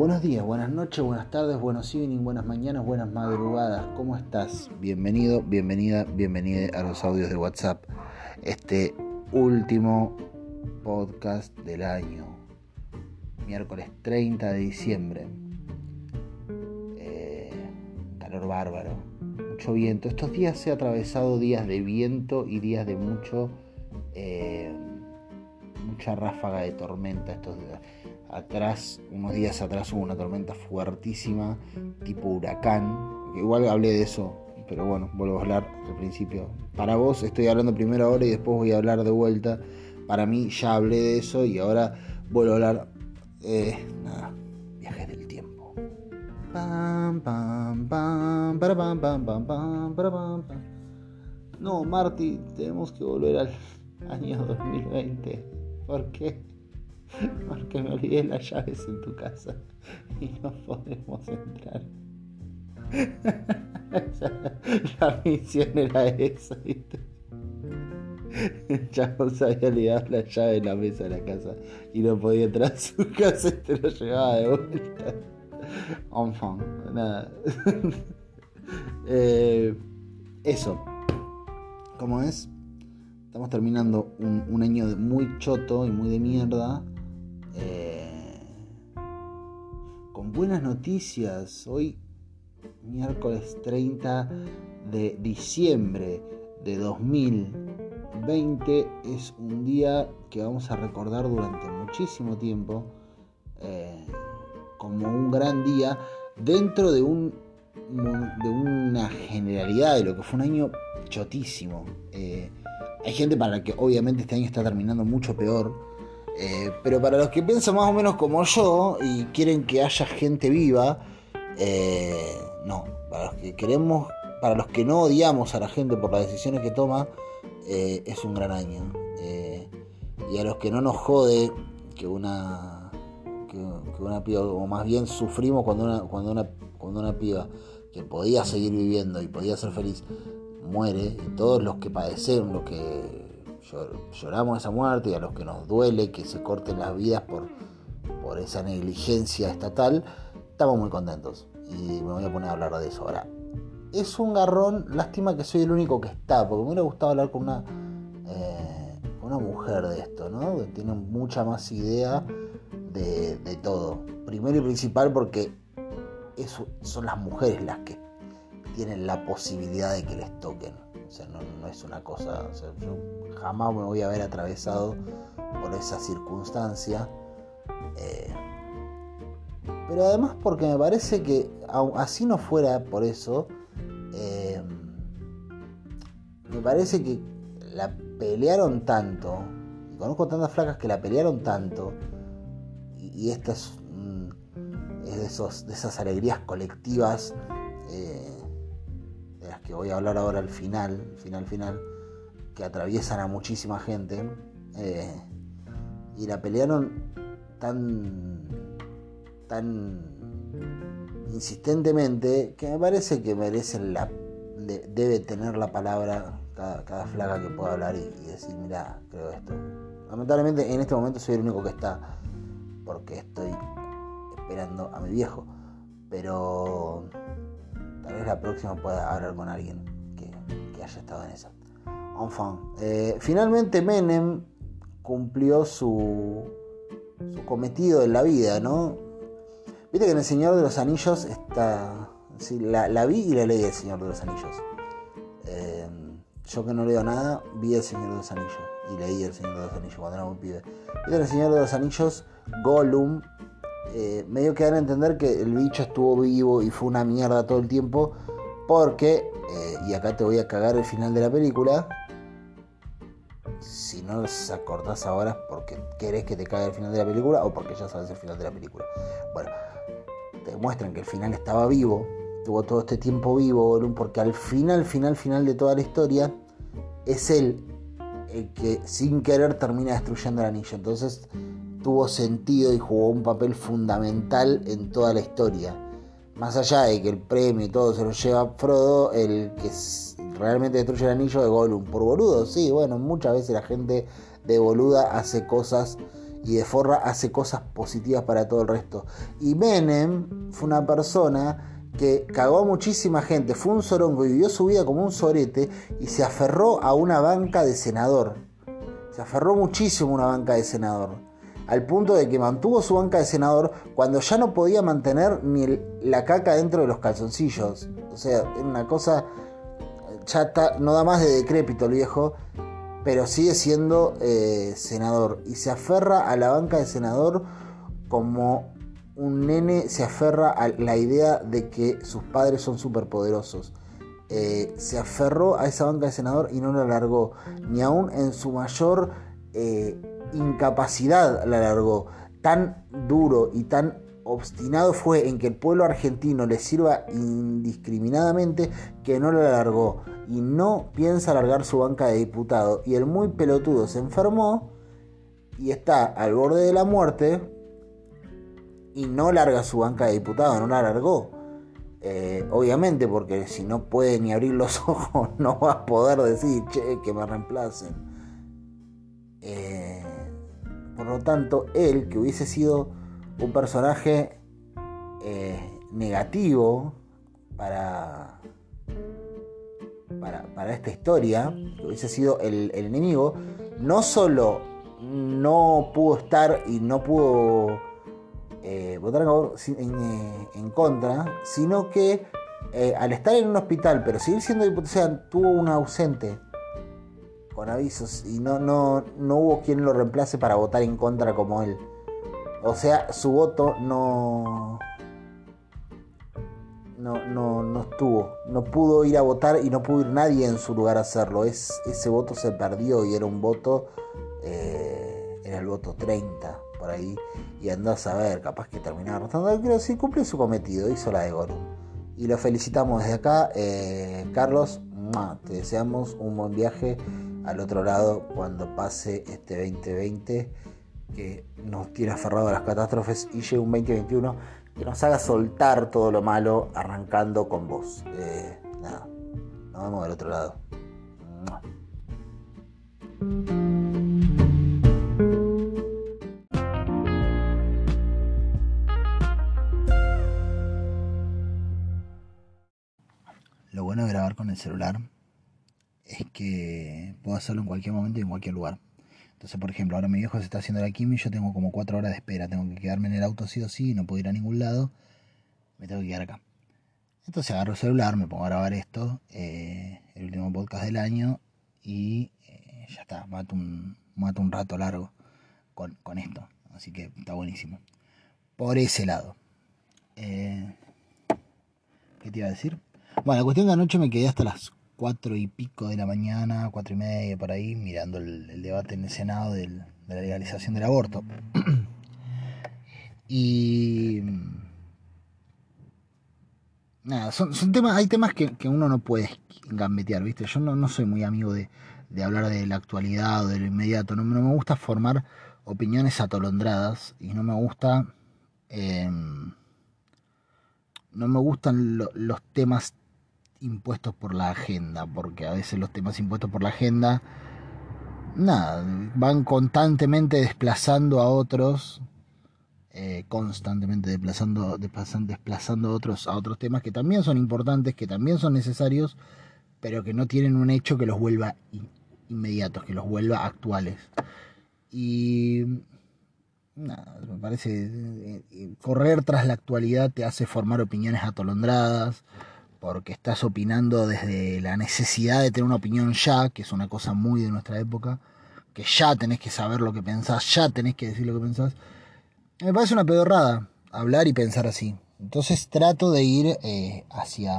Buenos días, buenas noches, buenas tardes, buenos evening, buenas mañanas, buenas madrugadas. ¿Cómo estás? Bienvenido, bienvenida, bienvenida a los audios de WhatsApp. Este último podcast del año. Miércoles 30 de diciembre. Eh, calor bárbaro. Mucho viento. Estos días se ha atravesado días de viento y días de mucho... Eh, mucha ráfaga de tormenta estos días atrás, unos días atrás hubo una tormenta fuertísima, tipo huracán. Igual hablé de eso, pero bueno, vuelvo a hablar al principio. Para vos estoy hablando primero ahora y después voy a hablar de vuelta. Para mí ya hablé de eso y ahora vuelvo a hablar. Eh, nada, viajes del tiempo. No, Marty, tenemos que volver al año 2020. ¿Por qué? porque me olvidé las llaves en tu casa y no podemos entrar. la misión era esa, ¿viste? Ya se había olvidado la llave en la mesa de la casa y no podía entrar a su casa y te lo llevaba de vuelta. Enfant, nada. eh, eso. ¿Cómo es? Estamos terminando un año muy choto y muy de mierda eh, con buenas noticias. Hoy, miércoles 30 de diciembre de 2020, es un día que vamos a recordar durante muchísimo tiempo eh, como un gran día dentro de un de una generalidad de lo que fue un año chotísimo. Eh, hay gente para la que obviamente este año está terminando mucho peor eh, pero para los que piensan más o menos como yo y quieren que haya gente viva, eh, no. Para los que queremos, para los que no odiamos a la gente por las decisiones que toma, eh, es un gran año. y a los que no nos jode que una que, una piba, o más bien sufrimos cuando una, cuando una, cuando una piba que podía seguir viviendo y podía ser feliz muere, y todos los que padecen, los que lloramos esa muerte y a los que nos duele que se corten las vidas por, por esa negligencia estatal, estamos muy contentos. Y me voy a poner a hablar de eso ahora. Es un garrón, lástima que soy el único que está, porque me hubiera gustado hablar con una, eh, una mujer de esto, ¿no? Que tiene mucha más idea de, todo. Primero y principal porque son las mujeres las que tienen la posibilidad de que les toquen. O sea, no, es una cosa. yo jamás me voy a ver atravesado por esa circunstancia. Eh, pero además porque me parece que así no fuera por eso, eh, me parece que la pelearon tanto, y conozco tantas flacas que la pelearon tanto, y, esta es, es de, esos, de esas alegrías colectivas eh, que voy a hablar ahora al final, final, final, que atraviesan a muchísima gente. Eh, y la pelearon tan, tan insistentemente que me parece que merecen la. debe tener la palabra cada, cada flaga que pueda hablar y, decir, mira, creo esto. Lamentablemente en este momento soy el único que está porque estoy esperando a mi viejo. Pero tal vez la próxima pueda hablar con alguien que, haya estado en esa. Eh, finalmente Menem cumplió su, su cometido en la vida, ¿no? Viste que en El Señor de los Anillos está... la, vi y la leí El Señor de los Anillos. Eh, yo que no leo nada, vi El Señor de los Anillos y leí El Señor de los Anillos cuando era muy pibe. Viste en El Señor de los Anillos, Gollum eh, me dio que dar a entender que el bicho estuvo vivo y fue una mierda todo el tiempo porque, y acá te voy a cagar el final de la película, si no los acordás ahora porque querés que te caiga el final de la película o porque ya sabes el final de la película. Bueno, te muestran que el final estaba vivo, tuvo todo este tiempo vivo, porque al final, final, final de toda la historia, es él el que sin querer termina destruyendo el anillo. Entonces tuvo sentido y jugó un papel fundamental en toda la historia. Más allá de que el premio y todo se lo lleva Frodo, el que realmente destruye el anillo de Gollum. Por boludo, sí, bueno, muchas veces la gente de boluda hace cosas y de forra hace cosas positivas para todo el resto. Y Menem fue una persona que cagó a muchísima gente, fue un sorongo vivió su vida como un sorete y se aferró a una banca de senador. Se aferró muchísimo a una banca de senador. Al punto de que mantuvo su banca de senador cuando ya no podía mantener ni la caca dentro de los calzoncillos. O sea, era una cosa chata, no da más de decrépito el viejo, pero sigue siendo eh, senador. Y se aferra a la banca de senador como un nene se aferra a la idea de que sus padres son superpoderosos. Eh, se aferró a esa banca de senador y no la largó. Ni aún en su mayor eh, incapacidad la largó. Tan duro y tan obstinado fue en que el pueblo argentino le sirva indiscriminadamente que no la largó y no piensa largar su banca de diputado. Y el muy pelotudo se enfermó y está al borde de la muerte y no larga su banca de diputado, no la largó. Eh, obviamente, porque si no puede ni abrir los ojos, no va a poder decir, che, que me reemplacen. Eh, por lo tanto, él, que hubiese sido un personaje eh, negativo para, para, esta historia, que hubiese sido el, el enemigo, no solo no pudo estar y no pudo eh, votar eh, en, contra, sino que eh, al estar en un hospital, pero seguir siendo diputado, tuvo un ausente con avisos y no, no, no hubo quien lo reemplace para votar en contra como él. O sea, su voto no, no, no, no estuvo. No pudo ir a votar y no pudo ir nadie en su lugar a hacerlo. Es, ese voto se perdió y era un voto, era el voto 30 por ahí y andás a ver, capaz que terminaba rotando, pero sí cumplió su cometido, hizo la de Gorum. Y lo felicitamos desde acá, eh, Carlos, te deseamos un buen viaje al otro lado cuando pase este 2020 que nos tiene aferrado a las catástrofes y llegue un 2021 que nos haga soltar todo lo malo arrancando con vos. Eh, nada, nos vemos del otro lado. bueno de grabar con el celular es que puedo hacerlo en cualquier momento y en cualquier lugar. Entonces, por ejemplo, ahora mi viejo se está haciendo la quimio y yo tengo como cuatro horas de espera. Tengo que quedarme en el auto sí o sí, no puedo ir a ningún lado. Me tengo que quedar acá. Entonces agarro el celular, me pongo a grabar esto, eh, el último podcast del año, y eh, ya está, mato un, mato un rato largo con, esto. Así que está buenísimo. Por ese lado. Eh, ¿Qué te iba a decir? Bueno, la cuestión de anoche me quedé hasta las cuatro y pico de la mañana, cuatro y media por ahí, mirando el, debate en el Senado de la legalización del aborto. y nada, son, temas, hay temas que, uno no puede gambetear, ¿viste? Yo no, soy muy amigo de, hablar de la actualidad o de lo inmediato, no, me gusta formar opiniones atolondradas y no me gusta... Em, no me gustan los temas impuestos por la agenda, porque a veces los temas impuestos por la agenda, nada, van constantemente desplazando a otros, eh, constantemente desplazando, desplazando, desplazando a otros a otros temas que también son importantes, que también son necesarios, pero que no tienen un hecho que los vuelva inmediatos, que los vuelva actuales. Y nada, me parece eh, eh, correr tras la actualidad te hace formar opiniones atolondradas, porque estás opinando desde la necesidad de tener una opinión ya, que es una cosa muy de nuestra época, que ya tenés que saber lo que pensás, ya tenés que decir lo que pensás. Me parece una pedorrada hablar y pensar así. Entonces trato de ir eh, hacia,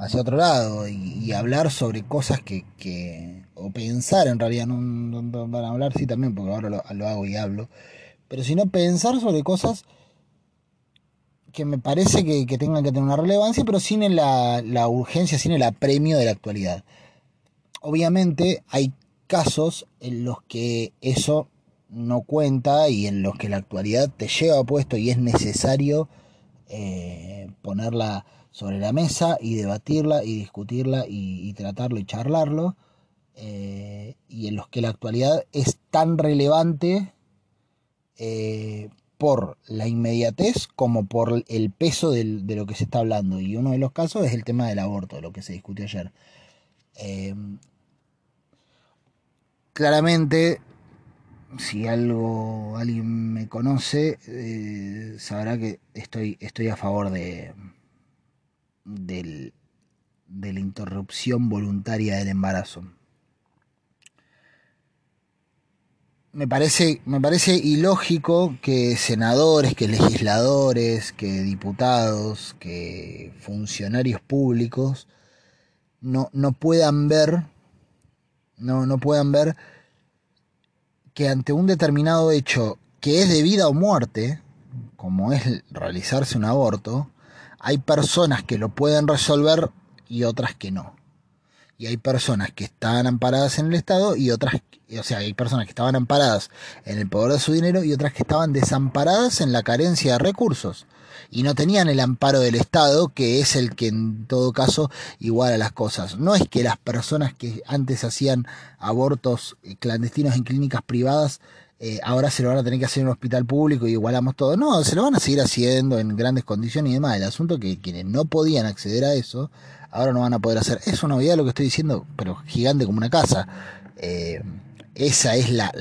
hacia otro lado y, hablar sobre cosas que, o pensar en realidad, no, no, a hablar sí también, porque ahora lo, lo hago y hablo, pero sino pensar sobre cosas que me parece que, tengan que tener una relevancia, pero sin la, la urgencia, sin el apremio de la actualidad. Obviamente hay casos en los que eso no cuenta y en los que la actualidad te lleva puesto y es necesario eh, ponerla sobre la mesa y debatirla y discutirla y, tratarlo y charlarlo, eh, y en los que la actualidad es tan relevante eh, por la inmediatez como por el peso de lo que se está hablando. Y uno de los casos es el tema del aborto, lo que se discutió ayer. Eh, claramente, si algo alguien me conoce, eh, sabrá que estoy, estoy a favor de, de la interrupción voluntaria del embarazo. Me parece, me parece ilógico que senadores, que legisladores, que diputados, que funcionarios públicos no, no puedan ver, no, no puedan ver que ante un determinado hecho que es de vida o muerte, como es realizarse un aborto, hay personas que lo pueden resolver y otras que no y hay personas que estaban amparadas en el Estado y otras, o sea, hay personas que estaban amparadas en el poder de su dinero y otras que estaban desamparadas en la carencia de recursos y no tenían el amparo del Estado, que es el que en todo caso iguala las cosas. No es que las personas que antes hacían abortos clandestinos en clínicas privadas eh, ahora se lo van a tener que hacer en un hospital público y igualamos todo. No, se lo van a seguir haciendo en grandes condiciones y demás. El asunto es que quienes no podían acceder a eso ahora no van a poder hacer. Es una novedad lo que estoy diciendo, pero gigante como una casa. Eh, esa es la,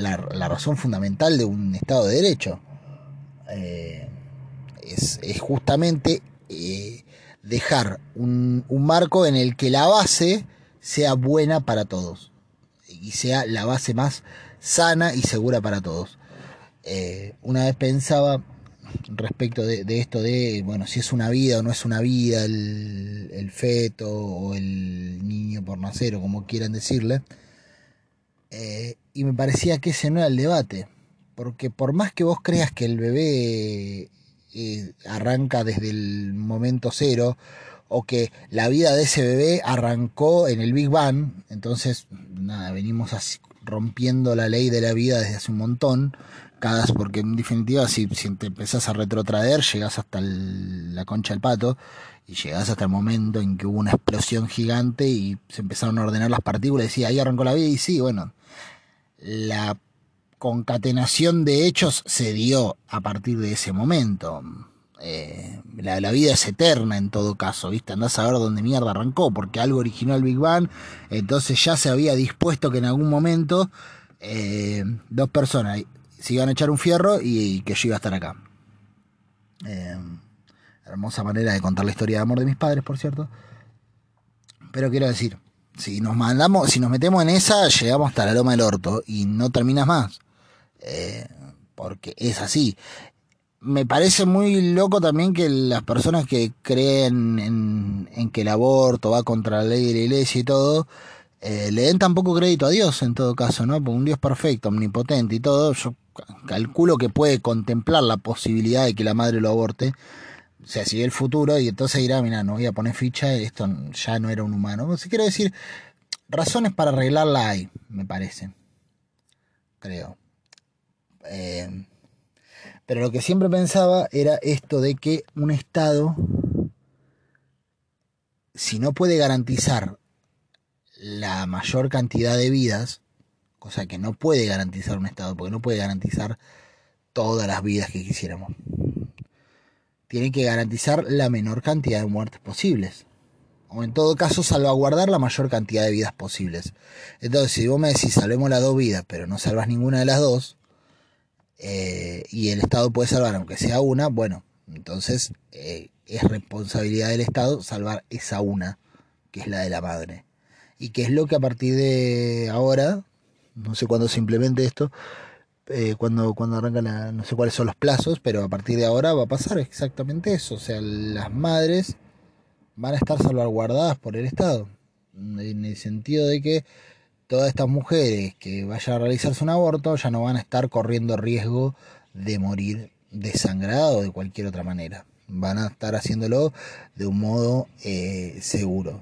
razón fundamental de un Estado de Derecho. Eh, es, justamente eh, dejar un, un, marco en el que la base sea buena para todos y sea la base más sana y segura para todos. una vez pensaba respecto de, esto de, bueno, si es una vida o no es una vida el, feto o el niño por nacer o como quieran decirle. Eh, y me parecía que ese no era el debate, porque por más que vos creas que el bebé eh, arranca desde el momento cero, o que la vida de ese bebé arrancó en el Big Bang, entonces, nada, venimos así, rompiendo la ley de la vida desde hace un montón, porque en definitiva si, te empezás a retrotraer, llegás hasta la concha del pato y llegás hasta el momento en que hubo una explosión gigante y se empezaron a ordenar las partículas y ahí arrancó la vida y sí, bueno, la concatenación de hechos se dio a partir de ese momento. Eh, la, vida es eterna en todo caso, ¿viste? Andás a ver dónde mierda arrancó, porque algo originó el Big Bang, entonces ya se había dispuesto que en algún momento eh, dos personas se iban a echar un fierro y, que yo iba a estar acá. Eh, hermosa manera de contar la historia de amor de mis padres, por cierto. Pero quiero decir, si nos mandamos, si nos metemos en esa, llegamos hasta la loma del orto y no terminas más. Porque es así. Me parece muy loco también que las personas que creen en, que el aborto va contra la ley de la iglesia y todo, eh, le den tampoco crédito a Dios en todo caso, ¿no? Porque un Dios perfecto, omnipotente y todo, yo calculo que puede contemplar la posibilidad de que la madre lo aborte. O sea, si ve el futuro y entonces dirá, mira, no voy a poner ficha, esto ya no era un humano. Si quiero decir, razones para arreglarla hay, me parece. Creo. Eh, pero lo que siempre pensaba era esto de que un Estado, si no puede garantizar la mayor cantidad de vidas, cosa que no puede garantizar un Estado, porque no puede garantizar todas las vidas que quisiéramos. Tiene que garantizar la menor cantidad de muertes posibles. O en todo caso, salvaguardar la mayor cantidad de vidas posibles. Entonces, si vos me decís, salvemos las dos vidas, pero no salvas ninguna de las dos, eh, y el Estado puede salvar aunque sea una, bueno, entonces eh, es responsabilidad del Estado salvar esa una, que es la de la madre. Y que es lo que a partir de ahora no sé cuándo se implemente esto, eh, cuando, cuando arrancan, no sé cuáles son los plazos, pero a partir de ahora va a pasar exactamente eso. O sea, las madres van a estar salvaguardadas por el Estado, en el sentido de que todas estas mujeres que vayan a realizarse un aborto ya no van a estar corriendo riesgo de morir desangrado o de cualquier otra manera. Van a estar haciéndolo de un modo eh, seguro.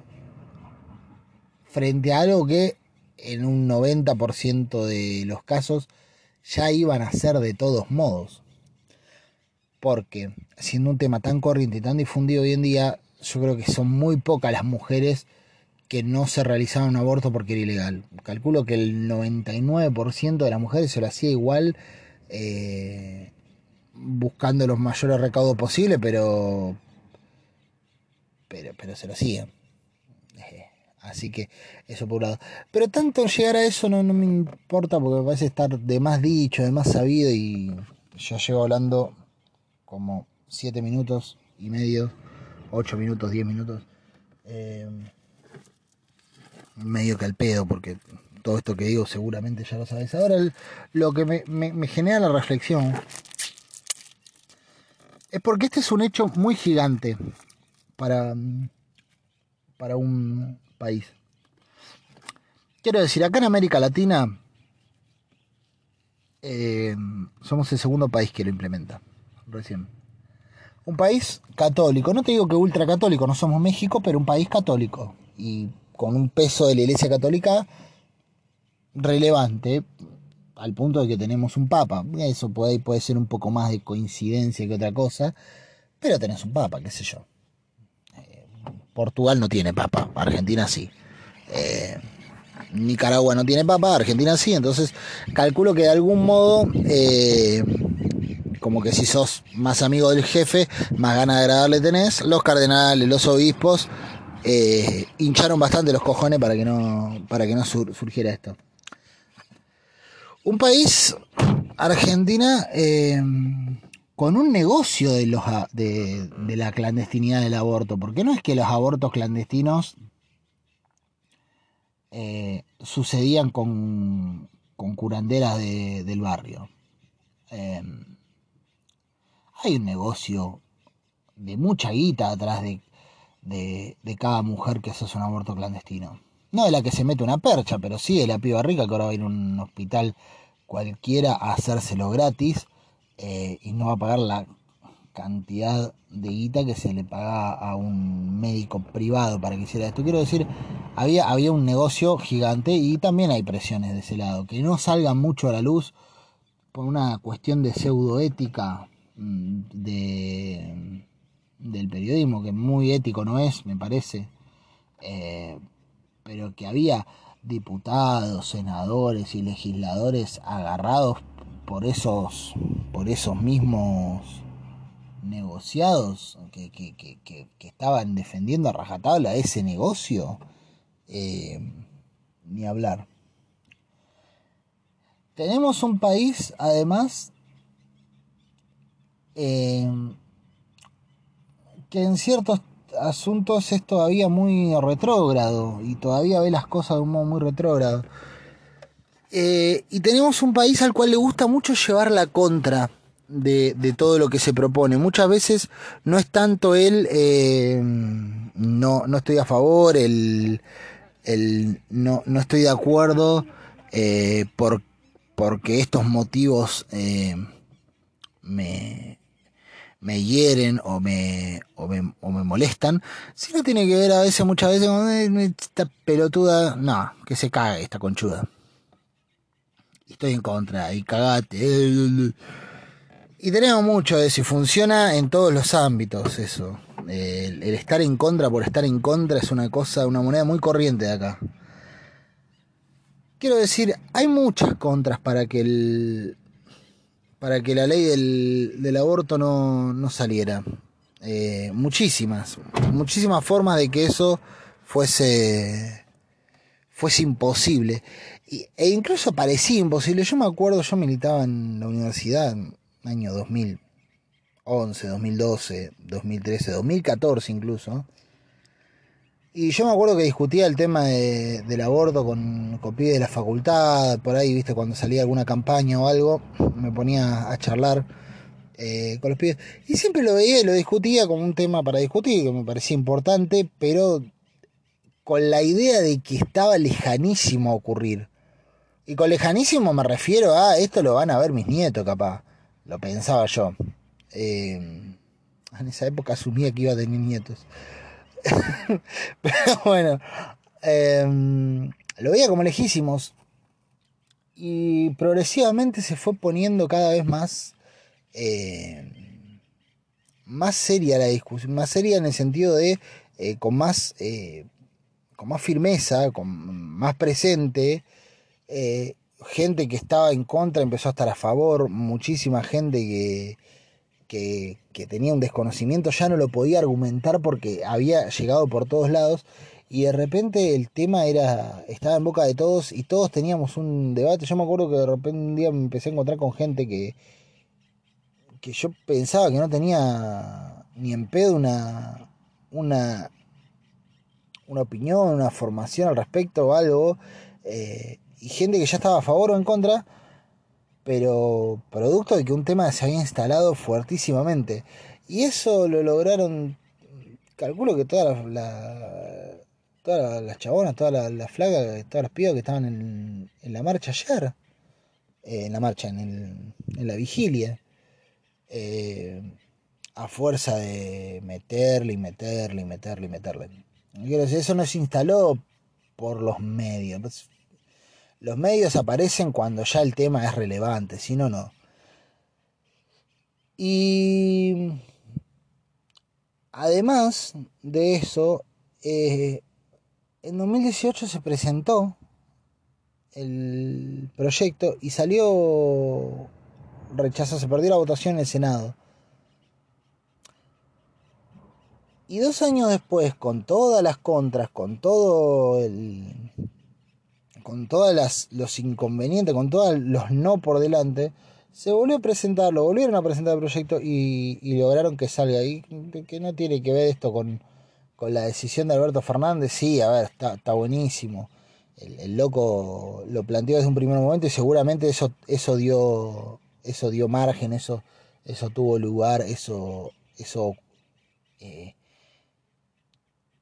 Frente a algo que en un 90% de los casos ya iban a ser de todos modos. Porque siendo un tema tan corriente y tan difundido hoy en día, yo creo que son muy pocas las mujeres que no se realizaban un aborto porque era ilegal. Calculo que el 99% de las mujeres se lo hacía igual eh, buscando los mayores recaudos posibles, pero, pero, pero se lo siguen. Eh, así que eso por un lado. Pero tanto llegar a eso no, no me importa porque me parece estar de más dicho, de más sabido y yo llevo hablando como 7 minutos y medio, 8 minutos, 10 minutos. Eh, medio que al pedo, porque todo esto que digo seguramente ya lo sabes. Ahora lo que me, genera la reflexión es porque este es un hecho muy gigante para, para un país. Quiero decir, acá en América Latina eh, somos el segundo país que lo implementa, recién. Un país católico, no te digo que ultracatólico, no somos México, pero un país católico. Y con un peso de la Iglesia Católica relevante, al punto de que tenemos un papa. Eso puede, puede ser un poco más de coincidencia que otra cosa, pero tenés un papa, qué sé yo. Eh, Portugal no tiene papa, Argentina sí. Eh, Nicaragua no tiene papa, Argentina sí, entonces calculo que de algún modo, eh, como que si sos más amigo del jefe, más ganas de agradarle tenés, los cardenales, los obispos, eh, hincharon bastante los cojones para que no, para que no surgiera esto. Un país, Argentina, eh, con un negocio de, los, de, la clandestinidad del aborto, porque no es que los abortos clandestinos eh, sucedían con, con curanderas del barrio. hay un negocio de mucha guita atrás de de, cada mujer que hace un aborto clandestino. No de la que se mete una percha, pero sí de la piba rica que ahora va a ir a un hospital cualquiera a hacérselo gratis eh, y no va a pagar la cantidad de guita que se le paga a un médico privado para que hiciera esto. Quiero decir, había, había un negocio gigante y también hay presiones de ese lado. Que no salgan mucho a la luz por una cuestión de pseudoética, mm, de del periodismo, que muy ético no es, me parece, eh, pero que había diputados, senadores y legisladores agarrados por esos, por esos mismos negociados que, que, estaban defendiendo a rajatabla ese negocio, eh, ni hablar. Tenemos un país, además, que en ciertos asuntos es todavía muy retrógrado y todavía ve las cosas de un modo muy retrógrado. Eh, y tenemos un país al cual le gusta mucho llevar la contra de, todo lo que se propone. Muchas veces no es tanto el eh, no, no estoy a favor, el, el no, no estoy de acuerdo eh, por, porque estos motivos me, me hieren o me, o me, o me molestan, no tiene que ver a veces, muchas veces, con esta pelotuda, no, que se cague esta conchuda. Estoy en contra, y cagate. Y tenemos mucho de eso, y funciona en todos los ámbitos eso. El, el, estar en contra por estar en contra es una cosa, una moneda muy corriente de acá. Quiero decir, hay muchas contras para que el, para que la ley del, aborto no, saliera. Eh, muchísimas, muchísimas formas de que eso fuese, fuese imposible. e incluso parecía imposible. Yo me acuerdo, yo militaba en la universidad año 2011, 2012, 2013, 2014 incluso. Y yo me acuerdo que discutía el tema de, del aborto con, con pibes de la facultad, por ahí, viste, cuando salía alguna campaña o algo, me ponía a charlar eh, con los pibes. Y siempre lo veía y lo discutía como un tema para discutir, que me parecía importante, pero con la idea de que estaba lejanísimo a ocurrir. Y con lejanísimo me refiero a esto lo van a ver mis nietos, capaz. Lo pensaba yo. Eh, en esa época asumía que iba a tener nietos. Pero bueno, em, lo veía como lejísimos. Y progresivamente se fue poniendo cada vez más. Em, más seria la discusión. Más seria en el sentido de. Eh, con más. Eh, con más firmeza, con más presente. Eh, gente que estaba en contra empezó a estar a favor, muchísima gente que, que, que, tenía un desconocimiento ya no lo podía argumentar porque había llegado por todos lados y de repente el tema era estaba en boca de todos y todos teníamos un debate. Yo me acuerdo que de repente un día me empecé a encontrar con gente que, que yo pensaba que no tenía ni en pedo una, una, una opinión, una formación al respecto o algo, eh, y gente que ya estaba a favor o en contra, pero producto de que un tema se había instalado fuertísimamente. Y eso lo lograron, calculo que todas las, las chabonas, todas las, las flagas, todas las pibas que estaban en, la marcha ayer, eh, en la marcha, en, el, en la vigilia, eh, a fuerza de meterle y meterle y meterle y meterle. Eso no se instaló por los medios. Los medios aparecen cuando ya el tema es relevante, si no, no. Y además de eso, eh, en 2018 se presentó el proyecto y salió rechazado, se perdió la votación en el Senado. Y dos años después, con todas las contras, con todo el. Con todos los inconvenientes, con todos los no por delante, se volvió a presentar, lo volvieron a presentar el proyecto y, lograron que salga. Y que no tiene que ver esto con, con la decisión de Alberto Fernández. Sí, a ver, está, está buenísimo. El, el, loco lo planteó desde un primer momento y seguramente eso, eso dio. Eso dio margen, eso, eso tuvo lugar, eso, eso eh,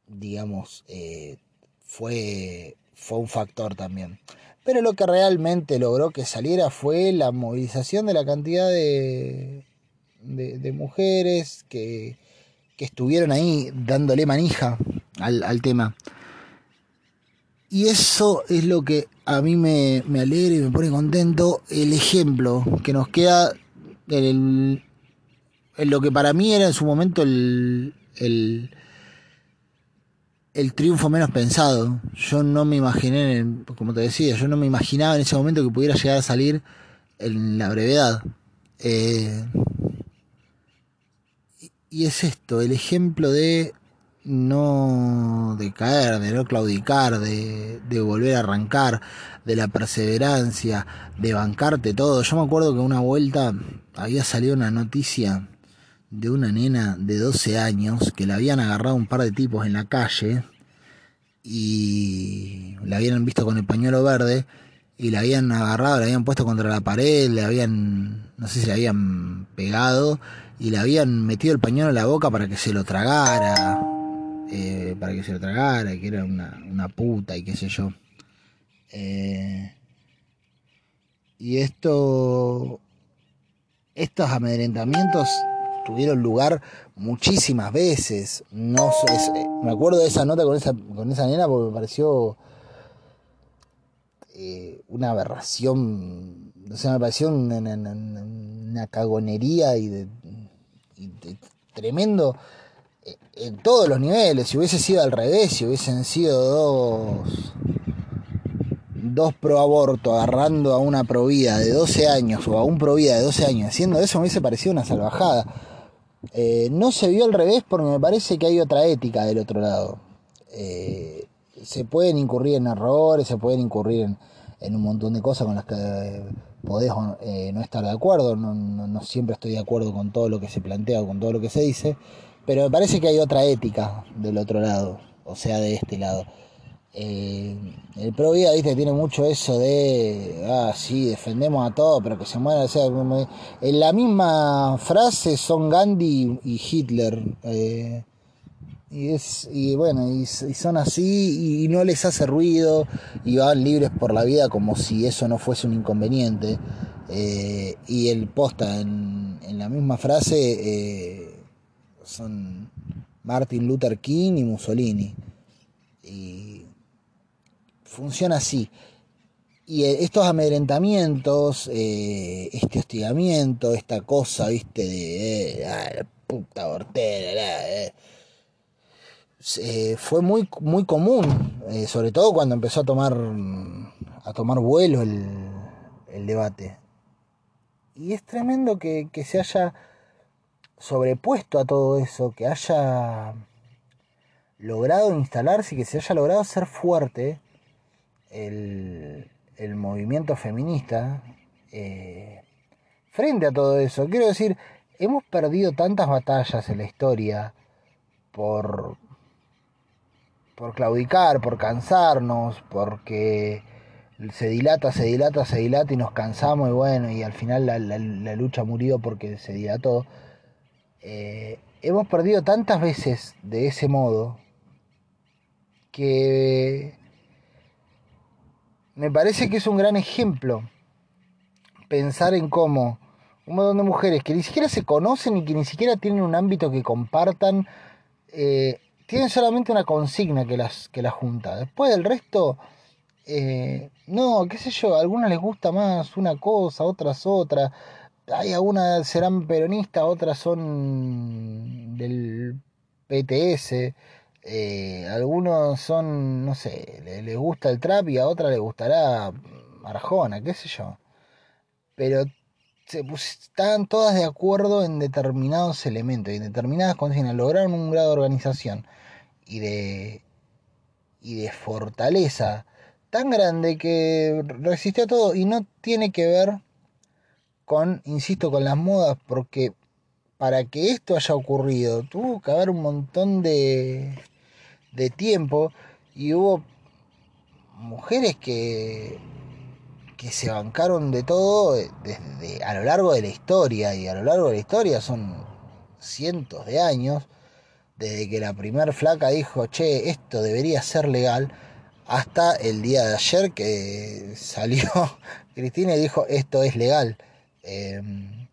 digamos, eh, fue, fue un factor también. Pero lo que realmente logró que saliera fue la movilización de la cantidad de, de, mujeres que, que, estuvieron ahí dándole manija al, al, tema. Y eso es lo que a mí me, me alegra y me pone contento. El ejemplo que nos queda en, en lo que para mí era en su momento el, el el triunfo menos pensado. Yo no me imaginé, como te decía, yo no me imaginaba en ese momento que pudiera llegar a salir en la brevedad. Eh, y es esto, el ejemplo de no decaer, de no claudicar, de, de volver a arrancar, de la perseverancia, de bancarte todo. Yo me acuerdo que una vuelta había salido una noticia de una nena de 12 años que la habían agarrado un par de tipos en la calle y la habían visto con el pañuelo verde y la habían agarrado, la habían puesto contra la pared, le habían, no sé si le habían pegado y le habían metido el pañuelo en la boca para que se lo tragara, eh, para que se lo tragara, que era una, una puta y qué sé yo. Eh, y esto, estos amedrentamientos tuvieron lugar muchísimas veces. No eh, me acuerdo de esa nota con esa, con esa nena porque me pareció eh, una aberración, o sea, me pareció una, cagonería y de, tremendo eh, en todos los niveles. Si hubiese sido al revés, si hubiesen sido dos dos pro aborto agarrando a una provida de 12 años o a un provida de 12 años haciendo eso me hubiese parecido una salvajada. Eh, no se vio al revés porque me parece que hay otra ética del otro lado. Eh, se pueden incurrir en errores, se pueden incurrir en, un montón de cosas con las que podés eh, no estar de acuerdo. No, siempre estoy de acuerdo con todo lo que se plantea o con todo lo que se dice. Pero me parece que hay otra ética del otro lado, o sea, de este lado. El Pro Vida, tiene mucho eso de, ah, sí, defendemos a todos, pero que se muera. O sea, en la misma frase son Gandhi y Hitler. Eh, y, es, y bueno, y, son así y, no les hace ruido y van libres por la vida como si eso no fuese un inconveniente. Eh, y el posta en, en la misma frase eh, son Martin Luther King y Mussolini. Y funciona así. Y eh, estos amedrentamientos, eh, este hostigamiento, esta cosa, viste, de eh, ah, la puta hortera, fue muy, muy común, sobre todo cuando empezó a tomar, a tomar vuelo el, el debate. Y es tremendo que, que se haya sobrepuesto a todo eso, que haya logrado instalarse y que se haya logrado ser fuerte el, el movimiento feminista eh, frente a todo eso. Quiero decir, hemos perdido tantas batallas en la historia por, por claudicar, por cansarnos, porque se dilata, se dilata, se dilata y nos cansamos y bueno, y al final la, lucha murió porque se dilató. Eh, hemos perdido tantas veces de ese modo que me parece que es un gran ejemplo pensar en cómo un montón de mujeres que ni siquiera se conocen y que ni siquiera tienen un ámbito que compartan, eh, tienen solamente una consigna que las, que las junta. Después del resto, eh, no, qué sé yo, a algunas les gusta más una cosa, otras otra. Hay algunas serán peronistas, otras son del PTS. Eh, algunos son, no sé, les, gusta el trap y a otra les gustará Arjona, qué sé yo. Pero se estaban todas de acuerdo en determinados elementos y en determinadas condiciones. Lograron un grado de organización y de, y de fortaleza tan grande que resistió a todo y no tiene que ver con, insisto, con las modas, porque para que esto haya ocurrido tuvo que haber un montón de, de tiempo y hubo mujeres que que se bancaron de todo desde a lo largo de la historia y a lo largo de la historia son cientos de años desde que la primer flaca dijo che esto debería ser legal hasta el día de ayer que salió Cristina y dijo esto es legal em,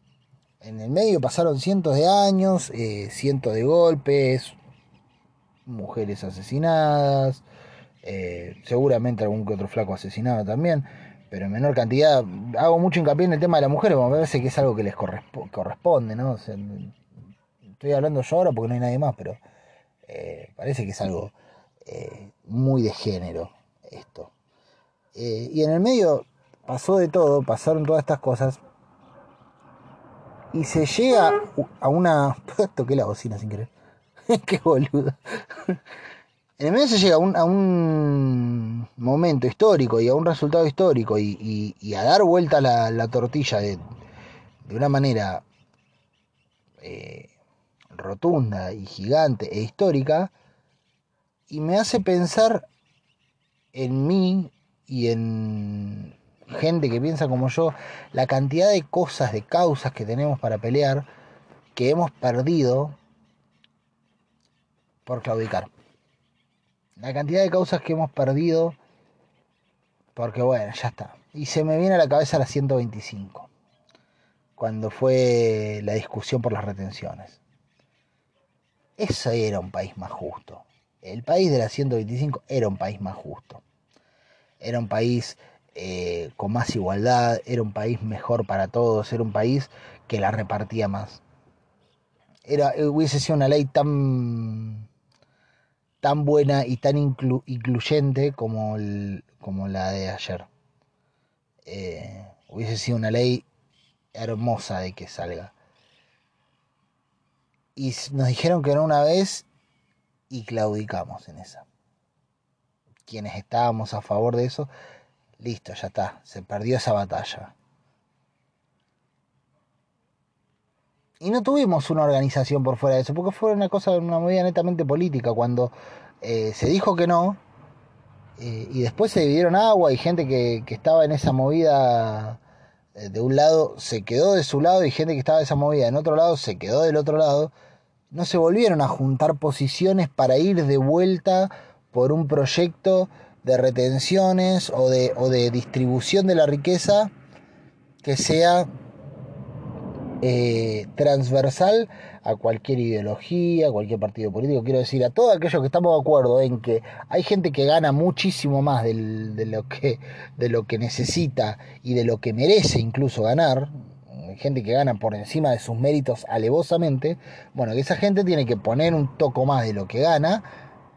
en el medio pasaron cientos de años eh, cientos de golpes mujeres asesinadas eh, seguramente algún que otro flaco asesinado también pero en menor cantidad. Hago mucho hincapié en el tema de las mujeres, porque me parece que es algo que les corresponde, ¿no? estoy hablando yo ahora porque no hay nadie más, pero eh, parece que es algo eh, muy de género esto. Y en el medio pasó de todo, pasaron todas estas cosas. Y se llega a una. Toqué la bocina sin querer. Qué boludo. En el medio se llega a un, momento histórico y a un resultado histórico y, a dar vuelta la, la tortilla de, una manera eh, rotunda y gigante e histórica y me hace pensar en mí y en gente que piensa como yo la cantidad de cosas, de causas que tenemos para pelear que hemos perdido por claudicar la cantidad de causas que hemos perdido, porque bueno, ya está. Y se me viene a la cabeza la 125, cuando fue la discusión por las retenciones. Ese era un país más justo. El país de la 125 era un país más justo. Era un país eh, con más igualdad, era un país mejor para todos, era un país que la repartía más. Era, hubiese sido una ley tan tan buena y tan incluyente como, como la de ayer. Eh, hubiese sido una ley hermosa de que salga. Y nos dijeron que no una vez y claudicamos en esa. Quienes estábamos a favor de eso, listo, ya está, se perdió esa batalla. Y no tuvimos una organización por fuera de eso, porque fue una cosa, una movida netamente política. Cuando eh, se dijo que no, eh, y después se dividieron agua y gente que, estaba en esa movida eh, de un lado se quedó de su lado y gente que estaba en esa movida en otro lado se quedó del otro lado. No se volvieron a juntar posiciones para ir de vuelta por un proyecto de retenciones o de, o de distribución de la riqueza que sea eh, transversal a cualquier ideología, a cualquier partido político. Quiero decir, a todos aquellos que estamos de acuerdo en que hay gente que gana muchísimo más de, lo que, de lo que necesita y de lo que merece incluso ganar, gente que gana por encima de sus méritos alevosamente, bueno, que esa gente tiene que poner un toco más de lo que gana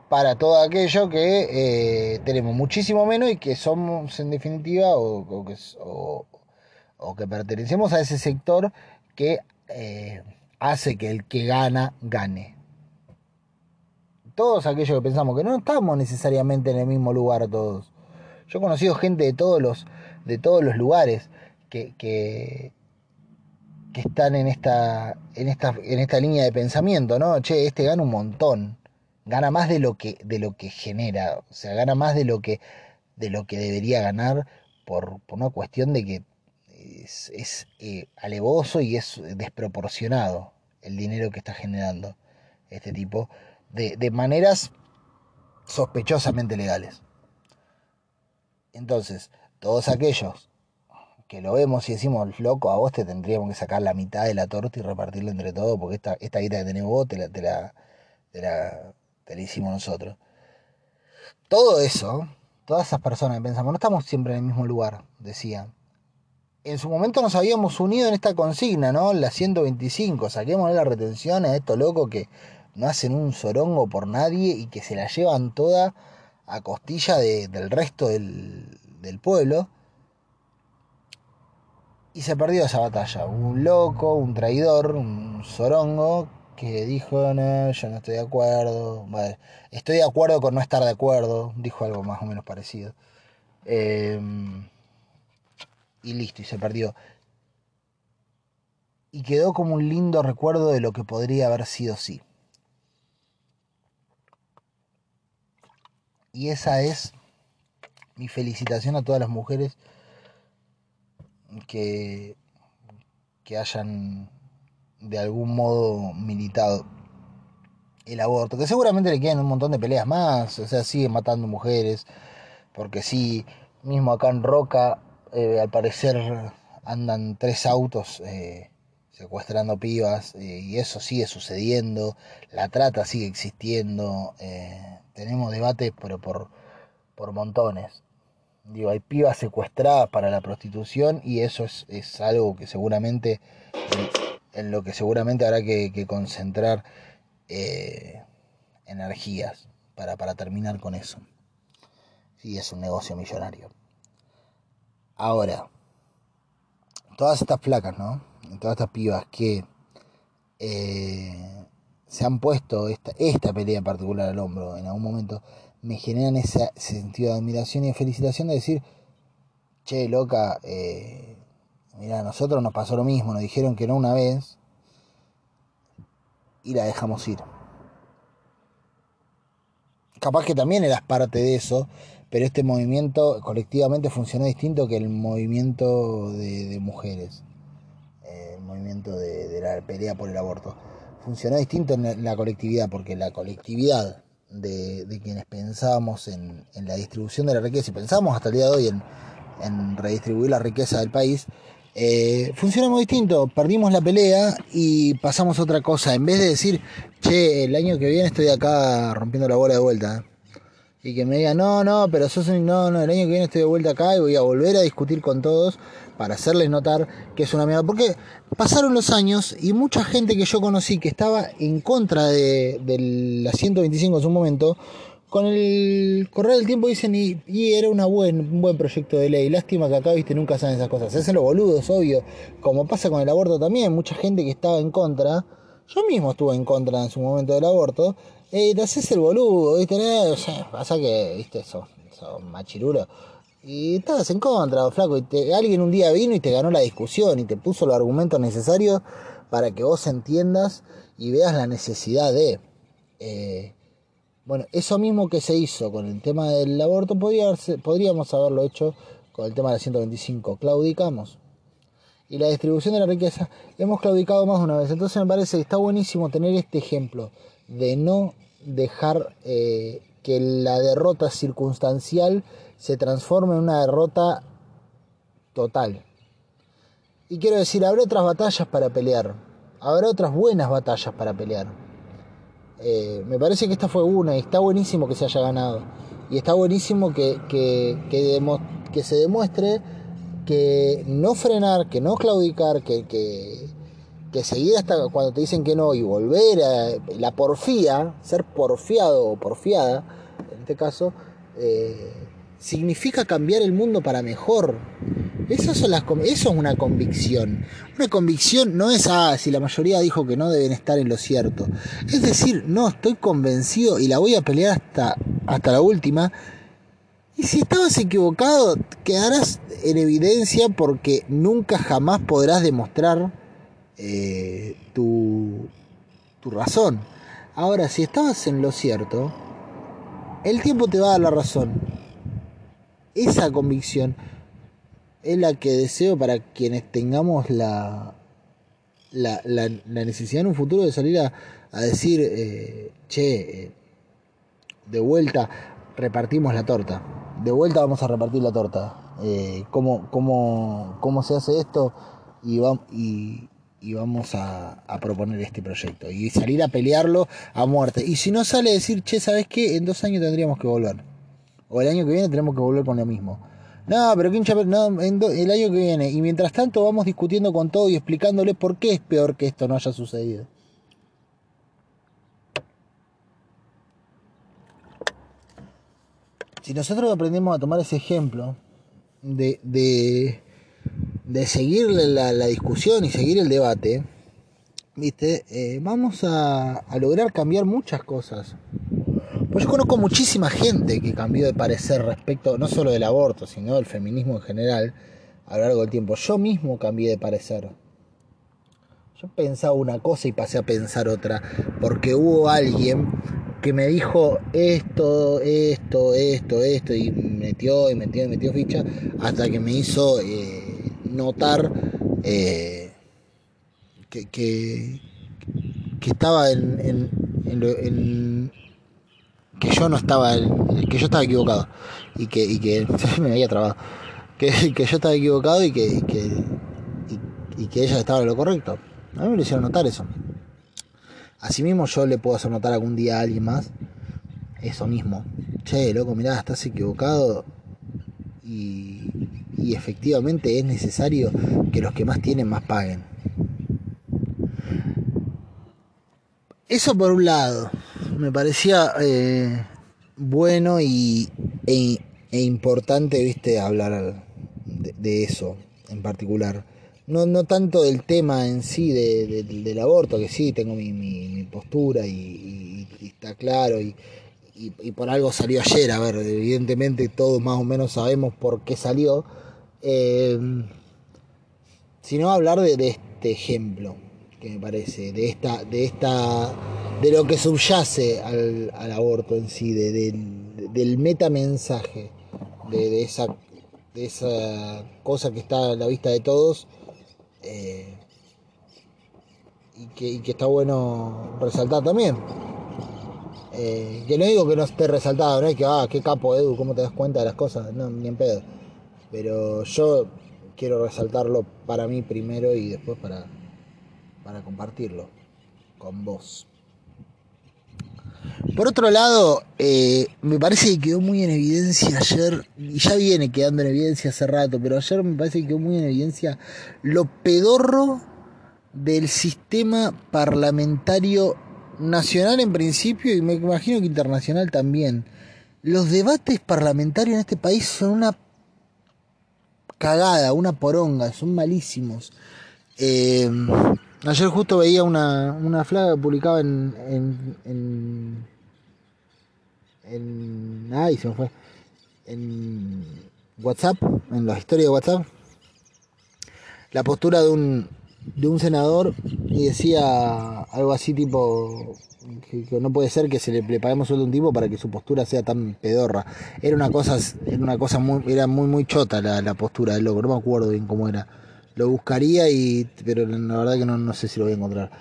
para todo aquello que eh, tenemos muchísimo menos y que somos en definitiva o, o, o que pertenecemos a ese sector que eh, hace que el que gana gane. Todos aquellos que pensamos que no estamos necesariamente en el mismo lugar todos. Yo he conocido gente de todos los, de todos los lugares que, que, están en esta, en, esta, en esta línea de pensamiento, ¿no? Che, este gana un montón. Gana más de lo que, de lo que genera. O sea, gana más de lo que, de lo que debería ganar por, por una cuestión de que es, eh, alevoso y es desproporcionado el dinero que está generando este tipo de, de maneras sospechosamente legales. Entonces, todos aquellos que lo vemos y decimos, loco, a vos te tendríamos que sacar la mitad de la torta y repartirla entre todos, porque esta, esta guita que tenés vos te la, te la, te la, te la hicimos nosotros. Todo eso, todas esas personas que pensamos, no estamos siempre en el mismo lugar, decía en su momento nos habíamos unido en esta consigna, ¿no? La 125, saquemos la retención a estos locos que no hacen un sorongo por nadie y que se la llevan toda a costilla del resto del, del pueblo. Y se perdió esa batalla. Un loco, un traidor, un sorongo que dijo, no, yo no estoy de acuerdo. estoy de acuerdo con no estar de acuerdo. Dijo algo más o menos parecido. Eh, y listo, y se perdió. Y quedó como un lindo recuerdo de lo que podría haber sido sí. Y esa es mi felicitación a todas las mujeres que, que hayan de algún modo militado el aborto, que seguramente le quedan un montón de peleas más, o sea, siguen matando mujeres, porque sí, mismo acá en Roca eh, al parecer andan tres autos eh, secuestrando pibas eh, y eso sigue sucediendo, la trata sigue existiendo, tenemos debates pero por, por montones. Digo, hay pibas secuestradas para la prostitución y eso es, algo que seguramente, en, lo que seguramente habrá que, concentrar energías para, para terminar con eso. Sí, es un negocio millonario. Ahora, todas estas placas, ¿no? Todas estas pibas que eh, se han puesto esta, esta pelea particular al hombro en algún momento, me generan ese sentido de admiración y de felicitación de decir, che, loca, eh, mira, a nosotros nos pasó lo mismo, nos dijeron que no una vez y la dejamos ir. Capaz que también eras parte de eso, pero este movimiento colectivamente funcionó distinto que el movimiento de, mujeres, eh, el movimiento de, la pelea por el aborto. Funcionó distinto en la colectividad, porque la colectividad de, quienes pensábamos en, la distribución de la riqueza y pensamos hasta el día de hoy en, redistribuir la riqueza del país, eh, funciona muy distinto. Perdimos la pelea y pasamos a otra cosa. En vez de decir, che, el año que viene estoy acá rompiendo la bola de vuelta y que me digan, no, no, pero sos un, no, no, el año que viene estoy de vuelta acá y voy a volver a discutir con todos para hacerles notar que es una mierda. Porque pasaron los años y mucha gente que yo conocí que estaba en contra de, la 125 en su momento, con el correr del tiempo dicen, y, era una buen, un buen proyecto de ley. Lástima que acá, viste, nunca saben esas cosas. Hacen los boludos, obvio. Como pasa con el aborto también, mucha gente que estaba en contra. Yo mismo estuve en contra en su momento del aborto eh, te haces el boludo, ¿viste? pasa que, ¿viste? Sos, sos machirulo. Y estabas en contra, flaco. Y alguien un día vino y te ganó la discusión y te puso los argumentos necesarios para que vos entiendas y veas la necesidad de. Eh, bueno, eso mismo que se hizo con el tema del aborto, podría podríamos haberlo hecho con el tema de la 125. Claudicamos. Y la distribución de la riqueza, hemos claudicado más de una vez. Entonces me parece que está buenísimo tener este ejemplo de no dejar eh, que la derrota circunstancial se transforme en una derrota total. Y quiero decir, habrá otras batallas para pelear, habrá otras buenas batallas para pelear. Eh, me parece que esta fue una y está buenísimo que se haya ganado. Y está buenísimo que, que, que, se demuestre que no frenar, que no claudicar, que, que, que seguir hasta cuando te dicen que no y volver a la porfía, ser porfiado o porfiada, en este caso, eh, significa cambiar el mundo para mejor. Eso es una convicción. Una convicción no es, ah, si la mayoría dijo que no deben estar en lo cierto. Es decir, no, estoy convencido y la voy a pelear hasta, hasta la última. Y si estabas equivocado, quedarás en evidencia porque nunca jamás podrás demostrar eh, tu, tu razón. Ahora, si estabas en lo cierto, el tiempo te va a dar la razón. Esa convicción es la que deseo para quienes tengamos la, la, la, necesidad en un futuro de salir a, a decir, eh, che, eh, de vuelta repartimos la torta, de vuelta vamos a repartir la torta. Eh, ¿cómo, cómo, cómo, se hace esto? Y, va, y, y vamos a, proponer este proyecto y salir a pelearlo a muerte. Y si no sale decir, che, ¿sabes qué? En dos años tendríamos que volver. O el año que viene tenemos que volver con lo mismo. No, pero quincha, no, en el año que viene. Y mientras tanto vamos discutiendo con todo y explicándole por qué es peor que esto no haya sucedido. Si nosotros aprendemos a tomar ese ejemplo de, de, de seguir la, discusión y seguir el debate, ¿viste? Eh, vamos a, a lograr cambiar muchas cosas. Pues yo conozco muchísima gente que cambió de parecer respecto no solo del aborto, sino del feminismo en general a lo largo del tiempo. Yo mismo cambié de parecer. Yo pensaba una cosa y pasé a pensar otra, porque hubo alguien que me dijo esto, esto, esto, esto, y metió y metió y metió ficha, hasta que me hizo eh, notar eh, que, que, que, estaba en, en, en, que yo no estaba, que yo estaba equivocado y que, y que me había trabado, que, que yo estaba equivocado y que, y que, y, que ella estaba en lo correcto. A mí me lo hicieron notar eso. Asimismo yo le puedo hacer notar algún día a alguien más eso mismo. Che, loco, mirá, estás equivocado y, y efectivamente es necesario que los que más tienen más paguen. Eso por un lado me parecía eh, bueno y, e, e, importante, viste, hablar de, eso en particular. No, no tanto del tema en sí de, de, del aborto, que sí, tengo mi, postura y, está claro, y, y, por algo salió ayer, a ver, evidentemente todos más o menos sabemos por qué salió, eh, sino hablar de, este ejemplo que me parece, de esta, de esta, de lo que subyace al, aborto en sí, de, de, del metamensaje, de, esa, de esa cosa que está a la vista de todos eh, y, que, que, está bueno resaltar también. Eh, que no digo que no esté resaltado, no es que, ah, qué capo Edu, cómo te das cuenta de las cosas, no, ni en pedo. Pero yo quiero resaltarlo para mí primero y después para, para compartirlo con vos. Por otro lado, eh, me parece que quedó muy en evidencia ayer, y ya viene quedando en evidencia hace rato, pero ayer me parece que quedó muy en evidencia lo pedorro del sistema parlamentario nacional en principio y me imagino que internacional también. Los debates parlamentarios en este país son una cagada, una poronga, son malísimos. Eh, Ayer justo veía una, una flaga que publicaba en, en, en, en. Se me fue. En WhatsApp, en la historia de WhatsApp, la postura de un, de un senador y decía algo así tipo que, no puede ser que se le, le paguemos a un tipo para que su postura sea tan pedorra. Era una cosa, era una cosa muy, era muy muy chota la, la postura del loco, no me acuerdo bien cómo era. Lo buscaría y pero la verdad que no, no sé si lo voy a encontrar.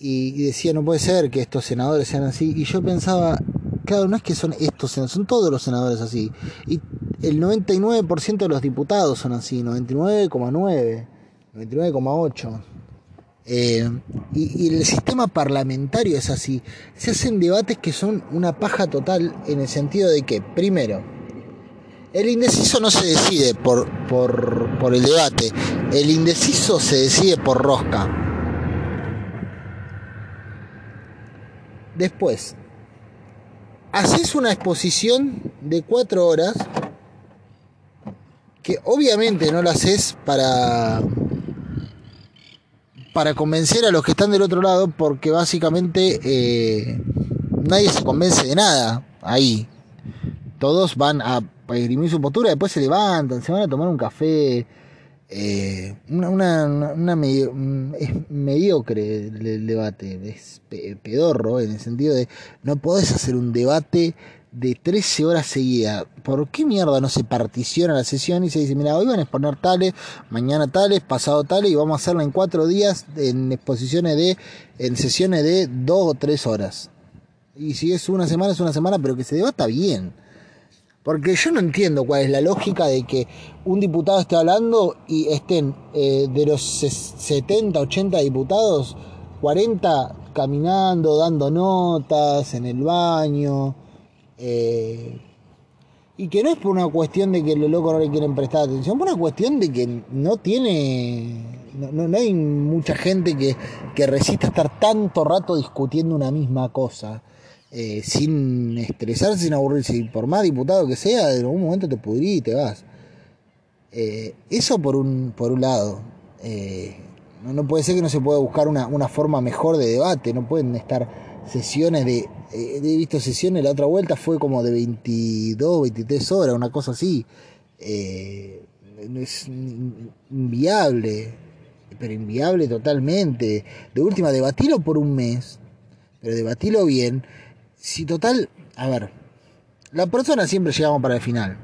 Y, y, decía no puede ser que estos senadores sean así y yo pensaba claro no es que son estos senadores son todos los senadores así y el 99% de los diputados son así 99,9 99,8 eh, y, el sistema parlamentario es así. Se hacen debates que son una paja total en el sentido de que primero el indeciso no se decide por, por, el debate, el indeciso se decide por rosca. Después, haces una exposición de cuatro horas que obviamente no lo haces para para convencer a los que están del otro lado porque básicamente eh, nadie se convence de nada ahí. Todos van a esgrimir su postura después se levantan se van a tomar un café eh, una, una, es mediocre el, debate, es pedorro en el sentido de no podés hacer un debate de 13 horas seguidas. ¿Por qué mierda no se particiona la sesión y se dice, mira, hoy van a exponer tales, mañana tales, pasado tales y vamos a hacerla en cuatro días en exposiciones de, en sesiones de dos o tres horas? Y si es una semana, es una semana, pero que se debata bien. Porque yo no entiendo cuál es la lógica de que un diputado esté hablando y estén eh, de los 70, 80 diputados, 40 caminando, dando notas en el baño. Eh, y que no es por una cuestión de que los locos no le quieren prestar atención, por una cuestión de que no tiene. No, no hay mucha gente que, que resista estar tanto rato discutiendo una misma cosa. Eh, sin estresarse, sin aburrirse. Y por más diputado que sea, en algún momento te pudrí y te vas. Eh, eso por un, por un lado. Eh, no, puede ser que no se pueda buscar una, una, forma mejor de debate. No pueden estar sesiones de... he visto sesiones, la otra vuelta fue como de 22, 23 horas, una cosa así. es inviable, pero inviable totalmente. De última, debatilo por un mes, pero debatilo bien si total, a ver, la persona siempre llegamos para el final,